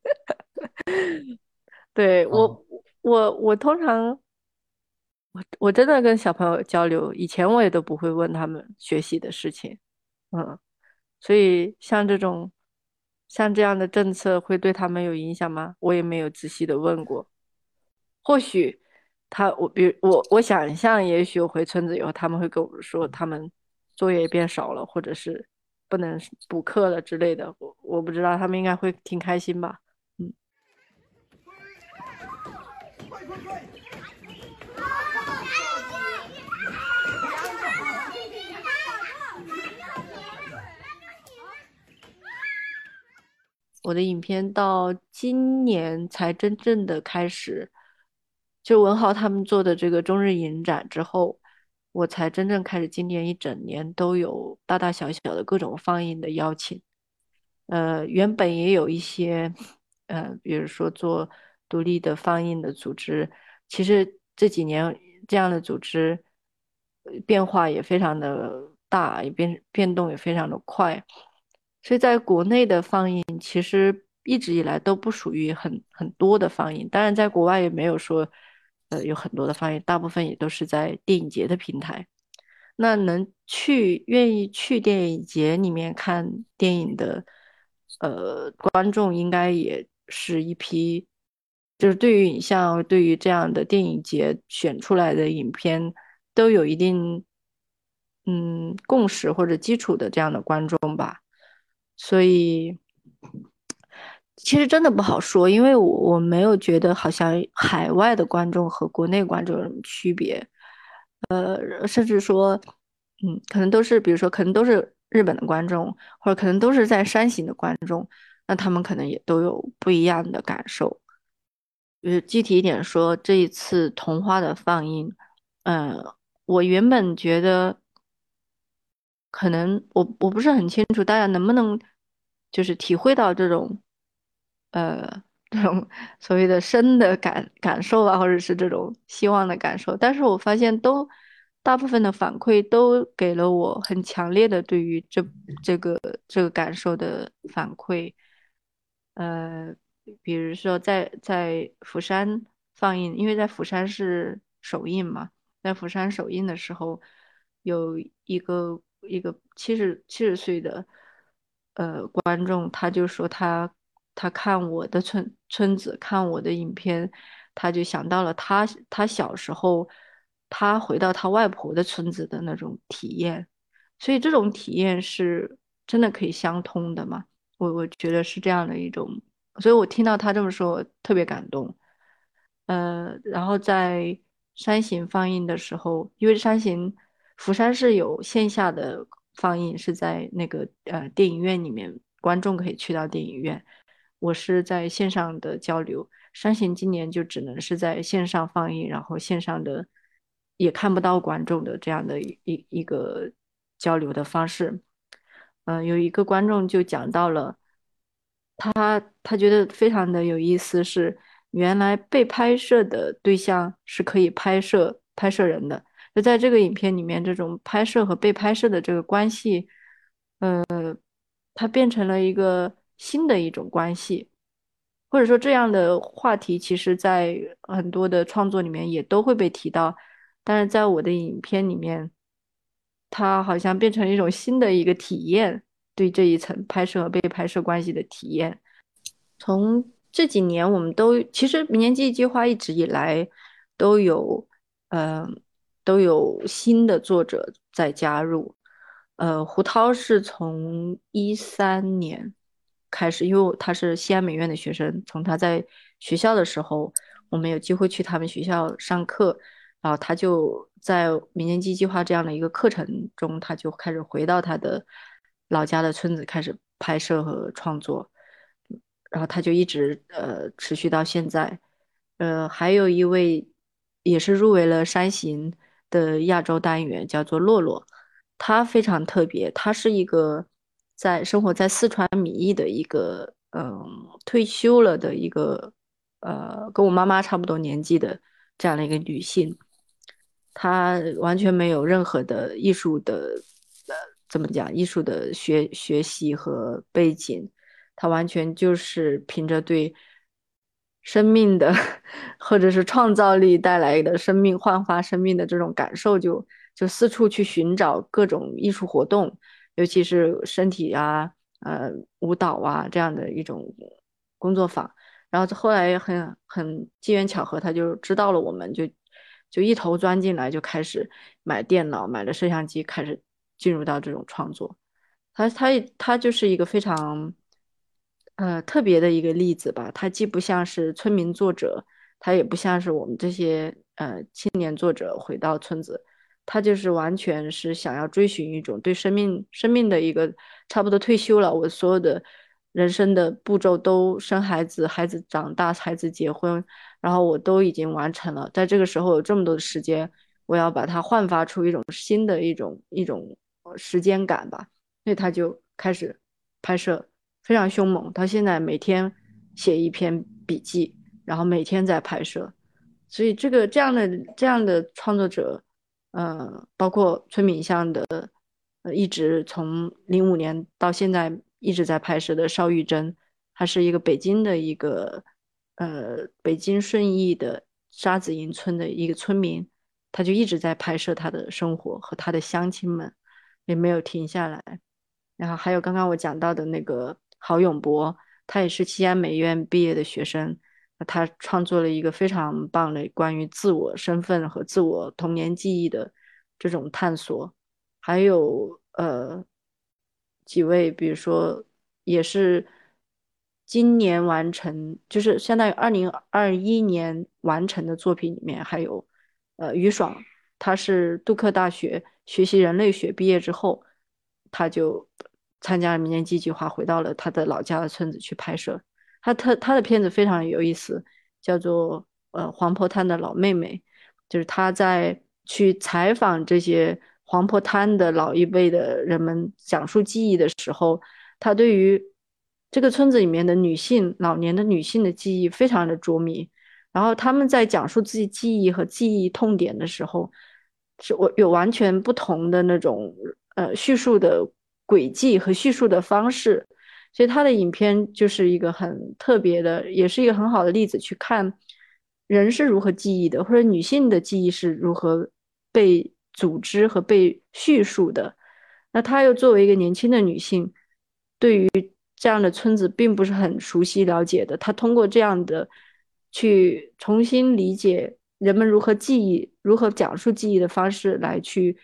对，哦。我，我，我通常，我我真的跟小朋友交流，以前我也都不会问他们学习的事情，嗯，所以像这种，像这样的政策会对他们有影响吗？我也没有仔细的问过。或许他，我比如我，我想象，也许我回村子以后，他们会跟我说，他们作业变少了，或者是不能补课了之类的。我我不知道，他们应该会挺开心吧。我的影片到今年才真正的开始，就文豪他们做的这个中日影展之后，我才真正开始今年一整年都有大大小小的各种放映的邀请。呃，原本也有一些，呃，比如说做独立的放映的组织，其实这几年这样的组织变化也非常的大，也变变动也非常的快。所以在国内的放映其实一直以来都不属于很很多的放映，当然在国外也没有说，呃，有很多的放映，大部分也都是在电影节的平台。那能去愿意去电影节里面看电影的，呃，观众应该也是一批，就是对于影像，对于这样的电影节选出来的影片，都有一定嗯共识或者基础的这样的观众吧。所以其实真的不好说，因为我我没有觉得好像海外的观众和国内观众有什么区别，呃，甚至说，嗯，可能都是，比如说，可能都是日本的观众，或者可能都是在山形的观众，那他们可能也都有不一样的感受。呃，具体一点说，这一次童话的放映，嗯，我原本觉得。可能我我不是很清楚大家能不能就是体会到这种呃这种所谓的生的感感受啊，或者是这种希望的感受，但是我发现都大部分的反馈都给了我很强烈的对于这这个这个感受的反馈，呃，比如说在在釜山放映，因为在釜山是首映嘛。在釜山首映的时候，有一个一个七十七十岁的呃观众，他就说他他看我的村村子，看我的影片，他就想到了他他小时候他回到他外婆的村子的那种体验，所以这种体验是真的可以相通的嘛？我我觉得是这样的一种，所以我听到他这么说，特别感动。呃，然后在山形放映的时候，因为山形釜山是有线下的放映，是在那个呃电影院里面，观众可以去到电影院。我是在线上的交流，山行今年就只能是在线上放映，然后线上的也看不到观众的这样的一一一个交流的方式。嗯、有一个观众就讲到了。他他觉得非常的有意思，是原来被拍摄的对象是可以拍摄拍摄人的，就在这个影片里面，这种拍摄和被拍摄的这个关系，呃，它变成了一个新的一种关系，或者说这样的话题，其实在很多的创作里面也都会被提到，但是在我的影片里面，它好像变成了一种新的一个体验。对这一层拍摄和被拍摄关系的体验，从这几年我们都其实明年记忆计划一直以来都有，呃，都有新的作者在加入。呃，胡涛是从一三年开始，因为他是西安美院的学生，从他在学校的时候，我们有机会去他们学校上课，然后他就在明年记忆计划这样的一个课程中，他就开始回到他的。老家的村子开始拍摄和创作，然后他就一直呃持续到现在。呃，还有一位也是入围了山行的亚洲单元，叫做洛洛。他非常特别，他是一个在生活在四川米易的一个嗯退休了的一个呃跟我妈妈差不多年纪的这样的一个女性，她完全没有任何的艺术的呃怎么讲艺术的学学习和背景，她完全就是凭着对生命的 或者是创造力带来的生命焕发生命的这种感受，就就四处去寻找各种艺术活动。尤其是身体啊，呃，舞蹈啊这样的一种工作坊，然后后来很很机缘巧合，他就知道了我们，就就一头钻进来，就开始买电脑，买了摄像机，开始进入到这种创作。他他他就是一个非常呃特别的一个例子吧。他既不像是村民作者，他也不像是我们这些呃青年作者回到村子。他就是完全是想要追寻一种对生命生命的一个差不多退休了，我所有的人生的步骤都生孩子，孩子长大，孩子结婚，然后我都已经完成了。在这个时候有这么多的时间，我要把它焕发出一种新的一种一种时间感吧。所以他就开始拍摄，非常凶猛。他现在每天写一篇笔记，然后每天在拍摄。所以这个这样的这样的创作者。呃，包括村民像的，呃，一直从零五年到现在一直在拍摄的邵玉珍，她是一个北京的一个，呃，北京顺义的沙子营村的一个村民，他就一直在拍摄他的生活和他的乡亲们，也没有停下来。然后还有刚刚我讲到的那个郝永博，他也是西安美院毕业的学生。他创作了一个非常棒的关于自我身份和自我童年记忆的这种探索，还有呃几位，比如说也是今年完成，就是相当于二零二一年完成的作品里面，还有呃于爽，他是杜克大学学习人类学毕业之后，他就参加了民间记计划，回到了他的老家的村子去拍摄。他他他的片子非常有意思，叫做呃黄坡滩的老妹妹，就是他在去采访这些黄坡滩的老一辈的人们讲述记忆的时候，他对于这个村子里面的女性老年的女性的记忆非常的着迷，然后他们在讲述自己记忆和记忆痛点的时候，是我有完全不同的那种呃叙述的轨迹和叙述的方式。所以他的影片就是一个很特别的，也是一个很好的例子，去看人是如何记忆的，或者女性的记忆是如何被组织和被叙述的。那她又作为一个年轻的女性，对于这样的村子并不是很熟悉了解的。她通过这样的去重新理解人们如何记忆、如何讲述记忆的方式，来去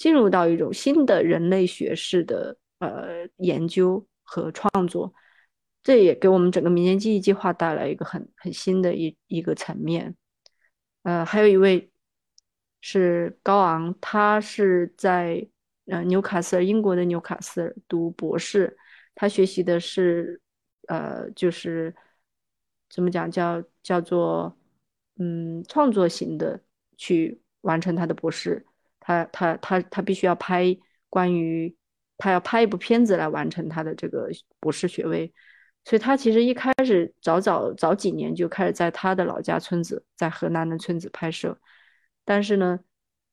进入到一种新的人类学式的呃研究。和创作，这也给我们整个民间记忆计划带来一个很很新的一一个层面。呃，还有一位是高昂，他是在呃纽卡斯尔，英国的纽卡斯尔读博士，他学习的是呃就是怎么讲叫叫做嗯创作型的去完成他的博士，他他他他必须要拍关于。他要拍一部片子来完成他的这个博士学位，所以他其实一开始早早早几年就开始在他的老家村子，在河南的村子拍摄，但是呢，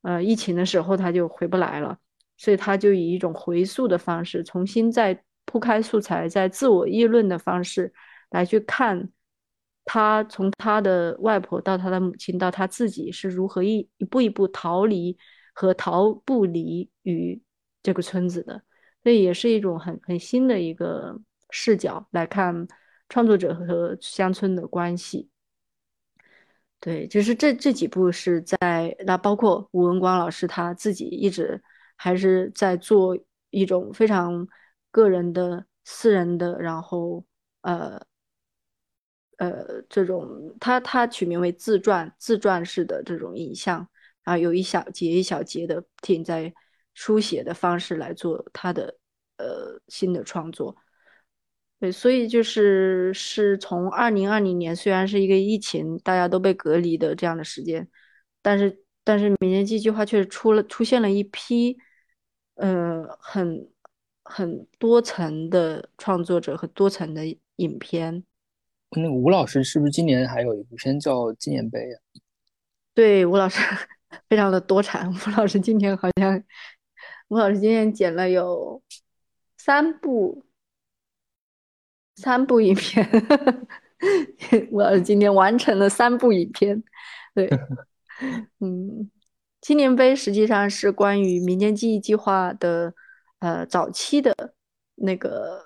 呃，疫情的时候他就回不来了，所以他就以一种回溯的方式，重新再铺开素材，在自我议论的方式来去看他从他的外婆到他的母亲到他自己是如何一一步一步逃离和逃不离于这个村子的。这也是一种很很新的一个视角来看创作者和乡村的关系。对，就是这这几部是在那，包括吴文光老师他自己一直还是在做一种非常个人的、私人的，然后呃呃这种他他取名为自传自传式的这种影像啊，有一小节一小节的停在。书写的方式来做他的呃新的创作，对，所以就是是从二零二零年，虽然是一个疫情，大家都被隔离的这样的时间，但是但是民间计划却出了出现了一批呃很很多层的创作者和多层的影片。那个吴老师是不是今年还有一部片叫《纪念碑》啊？对，吴老师非常的多产。吴老师今天好像，吴老师今天剪了有三部，三部影片。吴老师今天完成了三部影片。对，嗯，青年杯实际上是关于民间记忆计划的，呃，早期的那个。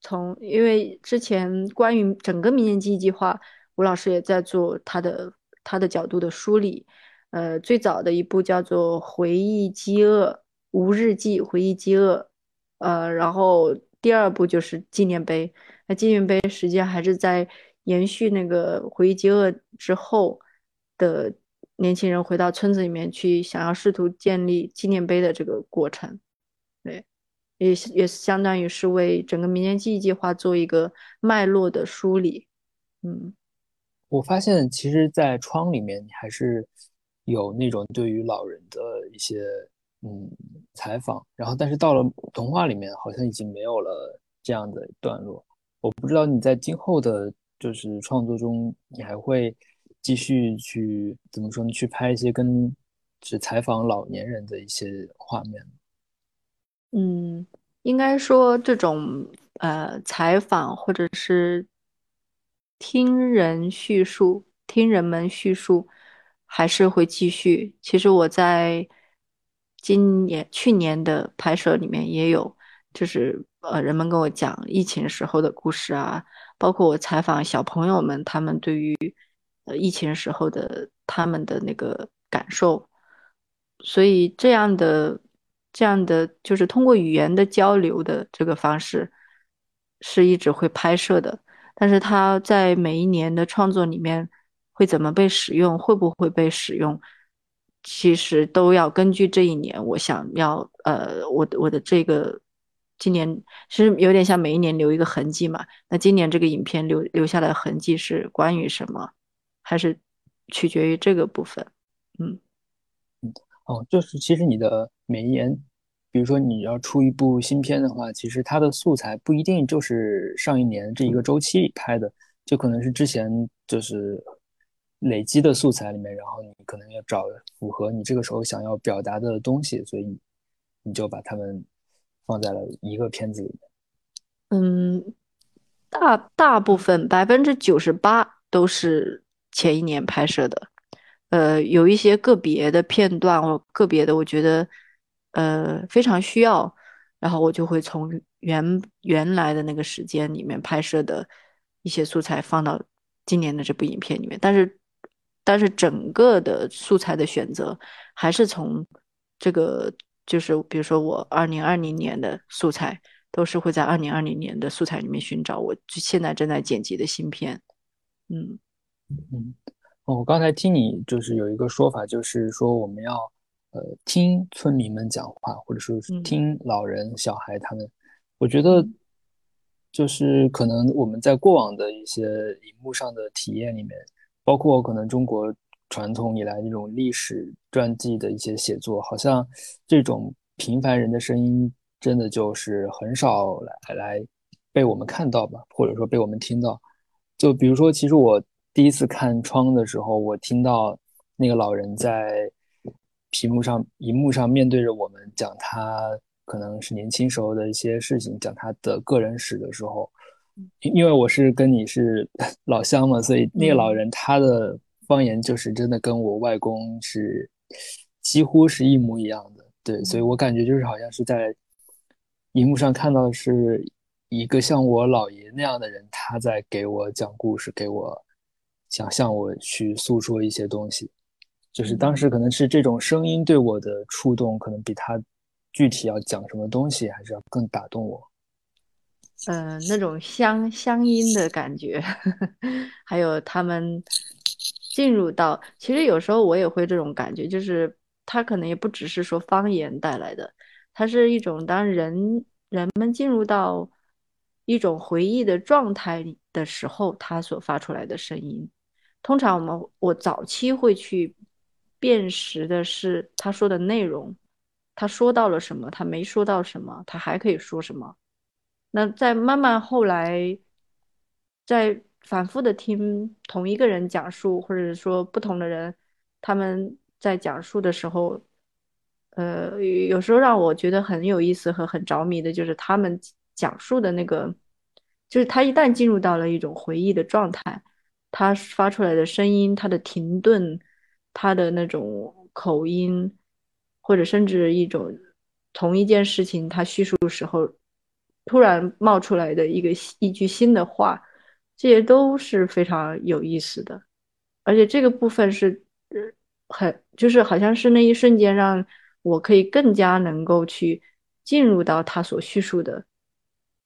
从因为之前关于整个民间记忆计划，吴老师也在做他的他的角度的梳理。呃，最早的一部叫做《回忆饥饿无日记》，回忆饥饿。呃，然后第二部就是纪念碑。那纪念碑实际上还是在延续那个回忆饥饿之后的年轻人回到村子里面去，想要试图建立纪念碑的这个过程。对。也也相当于是为整个民间记忆计划做一个脉络的梳理，嗯，我发现其实，在窗里面你还是有那种对于老人的一些嗯采访，然后但是到了童话里面好像已经没有了这样的段落。我不知道你在今后的就是创作中，你还会继续去怎么说呢？去拍一些跟只采访老年人的一些画面。嗯，应该说这种呃采访或者是听人叙述、听人们叙述，还是会继续。其实我在今年、去年的拍摄里面也有，就是呃人们跟我讲疫情时候的故事啊，包括我采访小朋友们，他们对于呃疫情时候的他们的那个感受，所以这样的。这样的就是通过语言的交流的这个方式，是一直会拍摄的。但是他在每一年的创作里面会怎么被使用，会不会被使用，其实都要根据这一年我想要呃，我的我的这个今年其实有点像每一年留一个痕迹嘛。那今年这个影片留留下的痕迹是关于什么，还是取决于这个部分？嗯嗯哦，就是其实你的每一年。比如说你要出一部新片的话，其实它的素材不一定就是上一年这一个周期里拍的，就可能是之前就是累积的素材里面，然后你可能要找符合你这个时候想要表达的东西，所以你就把它们放在了一个片子里面。嗯，大大部分百分之九十八都是前一年拍摄的，呃，有一些个别的片段或个别的，我觉得。呃，非常需要，然后我就会从原原来的那个时间里面拍摄的一些素材放到今年的这部影片里面，但是但是整个的素材的选择还是从这个就是比如说我二零二零年的素材都是会在二零二零年的素材里面寻找，我现在正在剪辑的新片，嗯嗯，我刚才听你就是有一个说法，就是说我们要。呃，听村民们讲话，或者说是听老人、小孩他们，我觉得就是可能我们在过往的一些荧幕上的体验里面，包括可能中国传统以来这种历史传记的一些写作，好像这种平凡人的声音真的就是很少来来被我们看到吧，或者说被我们听到。就比如说，其实我第一次看窗的时候，我听到那个老人在。屏幕上、荧幕上面对着我们讲他可能是年轻时候的一些事情，讲他的个人史的时候，因为我是跟你是 老乡嘛，所以那个老人他的方言就是真的跟我外公是几乎是一模一样的。对，所以我感觉就是好像是在荧幕上看到是一个像我姥爷那样的人，他在给我讲故事，给我想向我去诉说一些东西。就是当时可能是这种声音对我的触动，可能比他具体要讲什么东西还是要更打动我。嗯，那种乡乡音的感觉，还有他们进入到，其实有时候我也会这种感觉，就是他可能也不只是说方言带来的，它是一种当人人们进入到一种回忆的状态的时候，他所发出来的声音。通常我们我早期会去。辨识的是他说的内容，他说到了什么，他没说到什么，他还可以说什么。那在慢慢后来，在反复的听同一个人讲述，或者说不同的人他们在讲述的时候，呃，有时候让我觉得很有意思和很着迷的，就是他们讲述的那个，就是他一旦进入到了一种回忆的状态，他发出来的声音，他的停顿，他的那种口音，或者甚至一种同一件事情，他叙述时候。突然冒出来的一个一句新的话，这些都是非常有意思的，而且这个部分是很就是好像是那一瞬间让我可以更加能够去进入到他所叙述的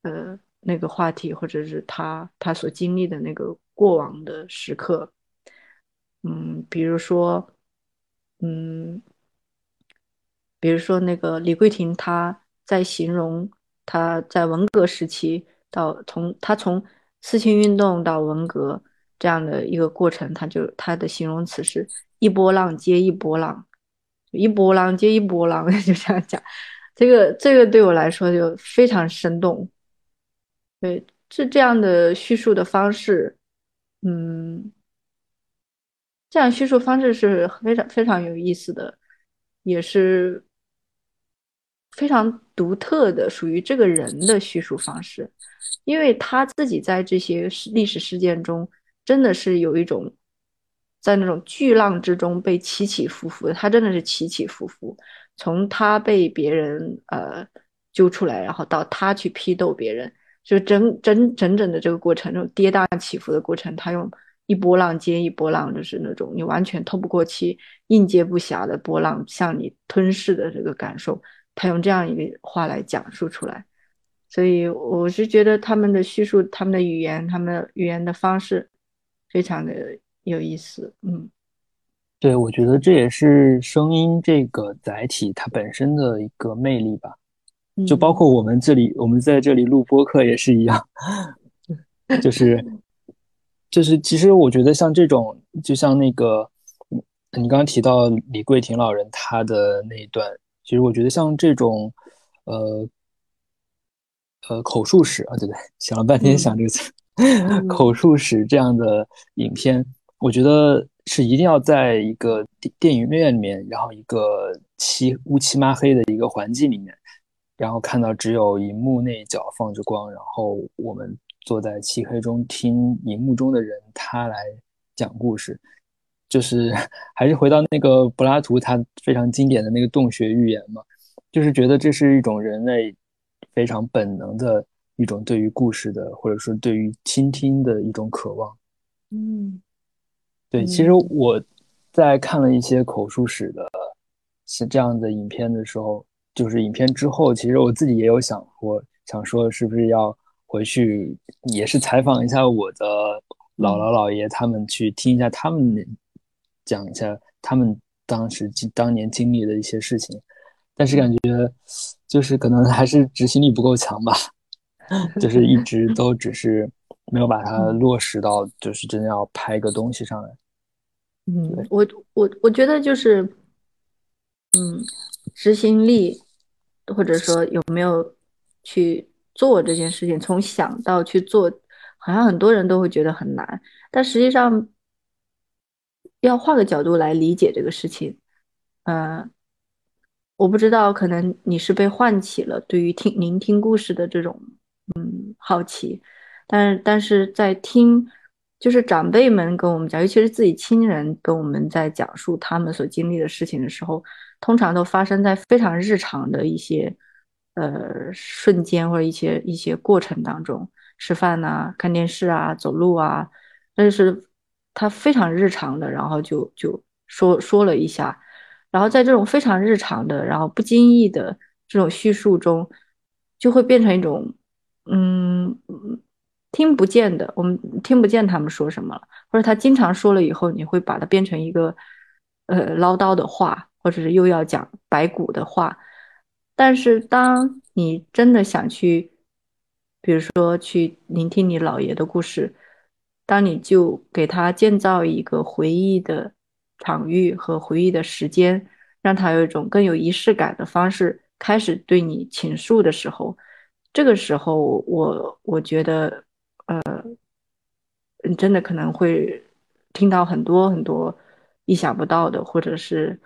呃那个话题，或者是他他所经历的那个过往的时刻，嗯，比如说，嗯，比如说那个李桂婷她在形容。他在文革时期到从他从四清运动到文革这样的一个过程，他就他的形容词是一波浪接一波浪，一波浪接一波浪，就 这样讲。这个这个对我来说就非常生动。对，这这样的叙述的方式，嗯，这样叙述方式是非常非常有意思的，也是。非常独特的属于这个人的叙述方式，因为他自己在这些历史事件中，真的是有一种在那种巨浪之中被起起伏伏的，他真的是起起伏伏。从他被别人呃揪出来，然后到他去批斗别人，就整整整整的这个过程，这种跌宕起伏的过程，他用一波浪接一波浪，就是那种你完全透不过气、应接不暇的波浪向你吞噬的这个感受。他用这样一个话来讲述出来，所以我是觉得他们的叙述、他们的语言、他们语言的方式非常的有意思。嗯，对，我觉得这也是声音这个载体它本身的一个魅力吧。就包括我们这里，我们在这里录播客也是一样，就是就是，其实我觉得像这种，就像那个你刚刚提到李桂婷老人他的那一段。其实我觉得像这种，呃，呃，口述史啊，对不对？想了半天想这个词，口述史这样的影片，我觉得是一定要在一个电电影院里面，然后一个漆乌漆抹黑的一个环境里面，然后看到只有荧幕那一角放着光，然后我们坐在漆黑中听荧幕中的人他来讲故事。就是还是回到那个柏拉图他非常经典的那个洞穴寓言嘛，就是觉得这是一种人类非常本能的一种对于故事的，或者说对于倾听的一种渴望。嗯，对，其实我在看了一些口述史的是这样的影片的时候，就是影片之后，其实我自己也有想过，想说是不是要回去也是采访一下我的姥姥姥爷他们，去听一下他们。讲一下他们当时经当年经历的一些事情，但是感觉就是可能还是执行力不够强吧，就是一直 都只是没有把它落实到就是真的要拍个东西上来。嗯，我我我觉得就是，嗯，执行力或者说有没有去做这件事情，从想到去做，好像很多人都会觉得很难，但实际上。要换个角度来理解这个事情，嗯，我不知道，可能你是被唤起了对于听聆听故事的这种嗯好奇，但是但是在听，就是长辈们跟我们讲，尤其是自己亲人跟我们在讲述他们所经历的事情的时候，通常都发生在非常日常的一些呃瞬间或者一些一些过程当中，吃饭呐，看电视啊，走路啊，但是。他非常日常的，然后就就说说了一下，然后在这种非常日常的，然后不经意的这种叙述中，就会变成一种，嗯，听不见的，我们听不见他们说什么了，或者他经常说了以后，你会把它变成一个，呃，唠叨的话，或者是又要讲白骨的话，但是当你真的想去，比如说去聆听你姥爷的故事。当你就给他建造一个回忆的场域和回忆的时间，让他有一种更有仪式感的方式开始对你倾诉的时候，这个时候我我觉得，呃，你真的可能会听到很多很多意想不到的，或者是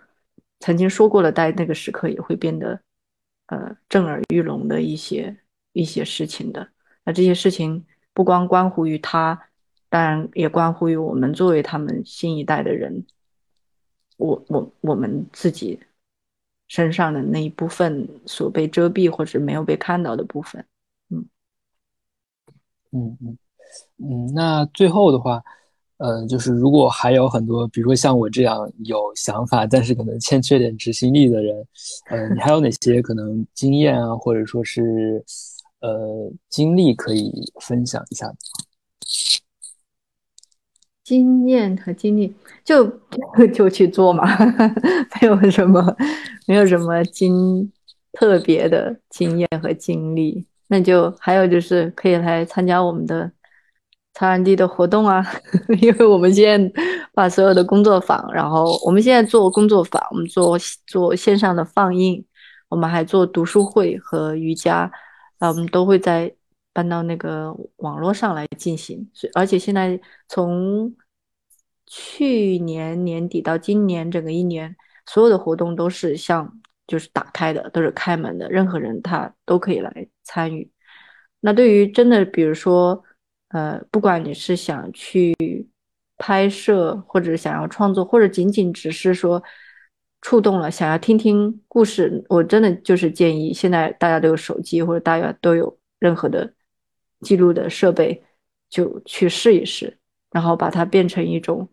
曾经说过了，在那个时刻也会变得呃震耳欲聋的一些一些事情的。那这些事情不光关乎于他，当然也关乎于我们作为他们新一代的人。我我我们自己身上的那一部分所被遮蔽或者没有被看到的部分，嗯嗯嗯嗯。那最后的话，呃，就是如果还有很多，比如说像我这样有想法，但是可能欠缺点执行力的人，呃，你还有哪些可能经验啊，或者说是呃经历可以分享一下？经验和经历，就 就去做嘛，没有什么，没有什么经特别的经验和经历。那就还有就是可以来参加我们的草染地的活动啊，因为我们现在把所有的工作坊，然后我们现在做工作坊，我们做做线上的放映，我们还做读书会和瑜伽，啊，我们都会在。搬到那个网络上来进行，所以而且现在从去年年底到今年整个一年，所有的活动都是像就是打开的，都是开门的，任何人他都可以来参与。那对于真的，比如说，呃，不管你是想去拍摄，或者想要创作，或者仅仅只是说触动了，想要听听故事，我真的就是建议，现在大家都有手机，或者大家都有任何的。记录的设备，就去试一试，然后把它变成一种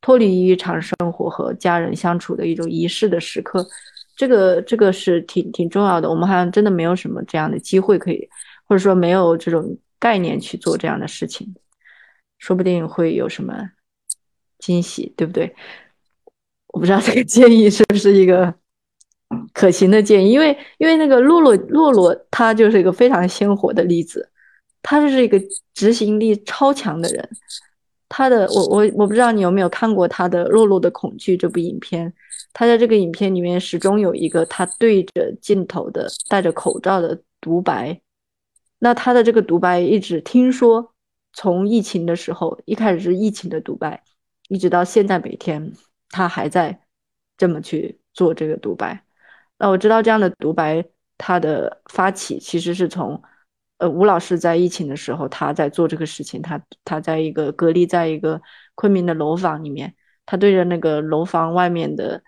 脱离日常生活和家人相处的一种仪式的时刻。这个这个是挺挺重要的。我们好像真的没有什么这样的机会可以，或者说没有这种概念去做这样的事情，说不定会有什么惊喜，对不对？我不知道这个建议是不是一个可行的建议，因为因为那个洛洛洛洛，他就是一个非常鲜活的例子。他就是一个执行力超强的人，他的我我我不知道你有没有看过他的《洛洛的恐惧》这部影片，他在这个影片里面始终有一个他对着镜头的戴着口罩的独白，那他的这个独白一直听说，从疫情的时候一开始是疫情的独白，一直到现在每天他还在这么去做这个独白，那我知道这样的独白他的发起其实是从。呃，吴老师在疫情的时候，他在做这个事情。他他在一个隔离，在一个昆明的楼房里面，他对着那个楼房外面的，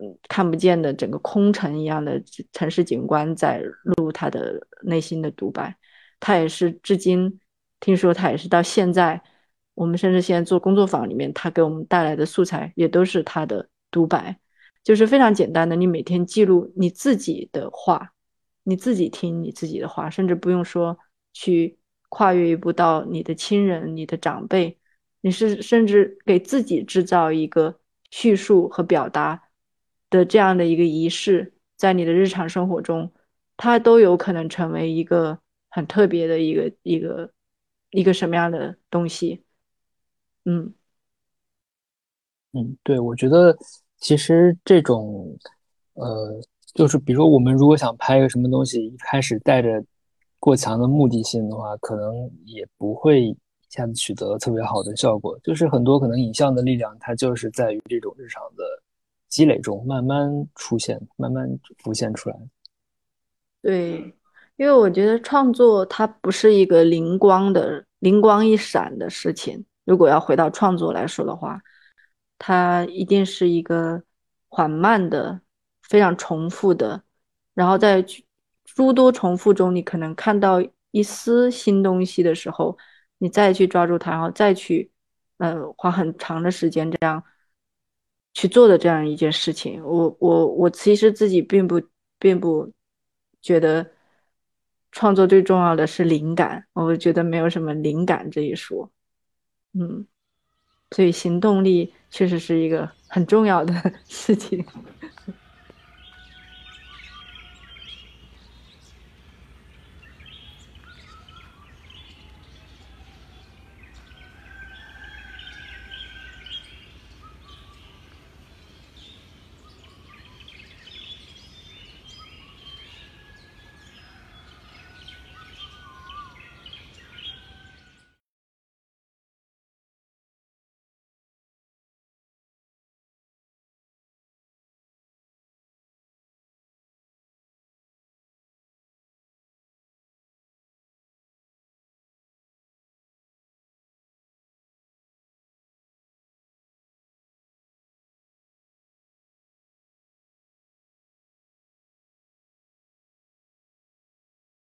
嗯，看不见的整个空城一样的城市景观，在录他的内心的独白。他也是至今，听说他也是到现在，我们甚至现在做工作坊里面，他给我们带来的素材也都是他的独白，就是非常简单的，你每天记录你自己的话。你自己听你自己的话，甚至不用说去跨越一步到你的亲人、你的长辈，你是甚至给自己制造一个叙述和表达的这样的一个仪式，在你的日常生活中，它都有可能成为一个很特别的一个一个一个什么样的东西？嗯嗯，对，我觉得其实这种呃。就是比如说，我们如果想拍一个什么东西，一开始带着过强的目的性的话，可能也不会一下子取得特别好的效果。就是很多可能影像的力量，它就是在于这种日常的积累中慢慢出现、慢慢浮现出来。对，因为我觉得创作它不是一个灵光的、灵光一闪的事情。如果要回到创作来说的话，它一定是一个缓慢的。非常重复的，然后在诸多重复中，你可能看到一丝新东西的时候，你再去抓住它，然后再去，呃，花很长的时间这样去做的这样一件事情。我我我其实自己并不并不觉得创作最重要的是灵感，我觉得没有什么灵感这一说，嗯，所以行动力确实是一个很重要的 事情。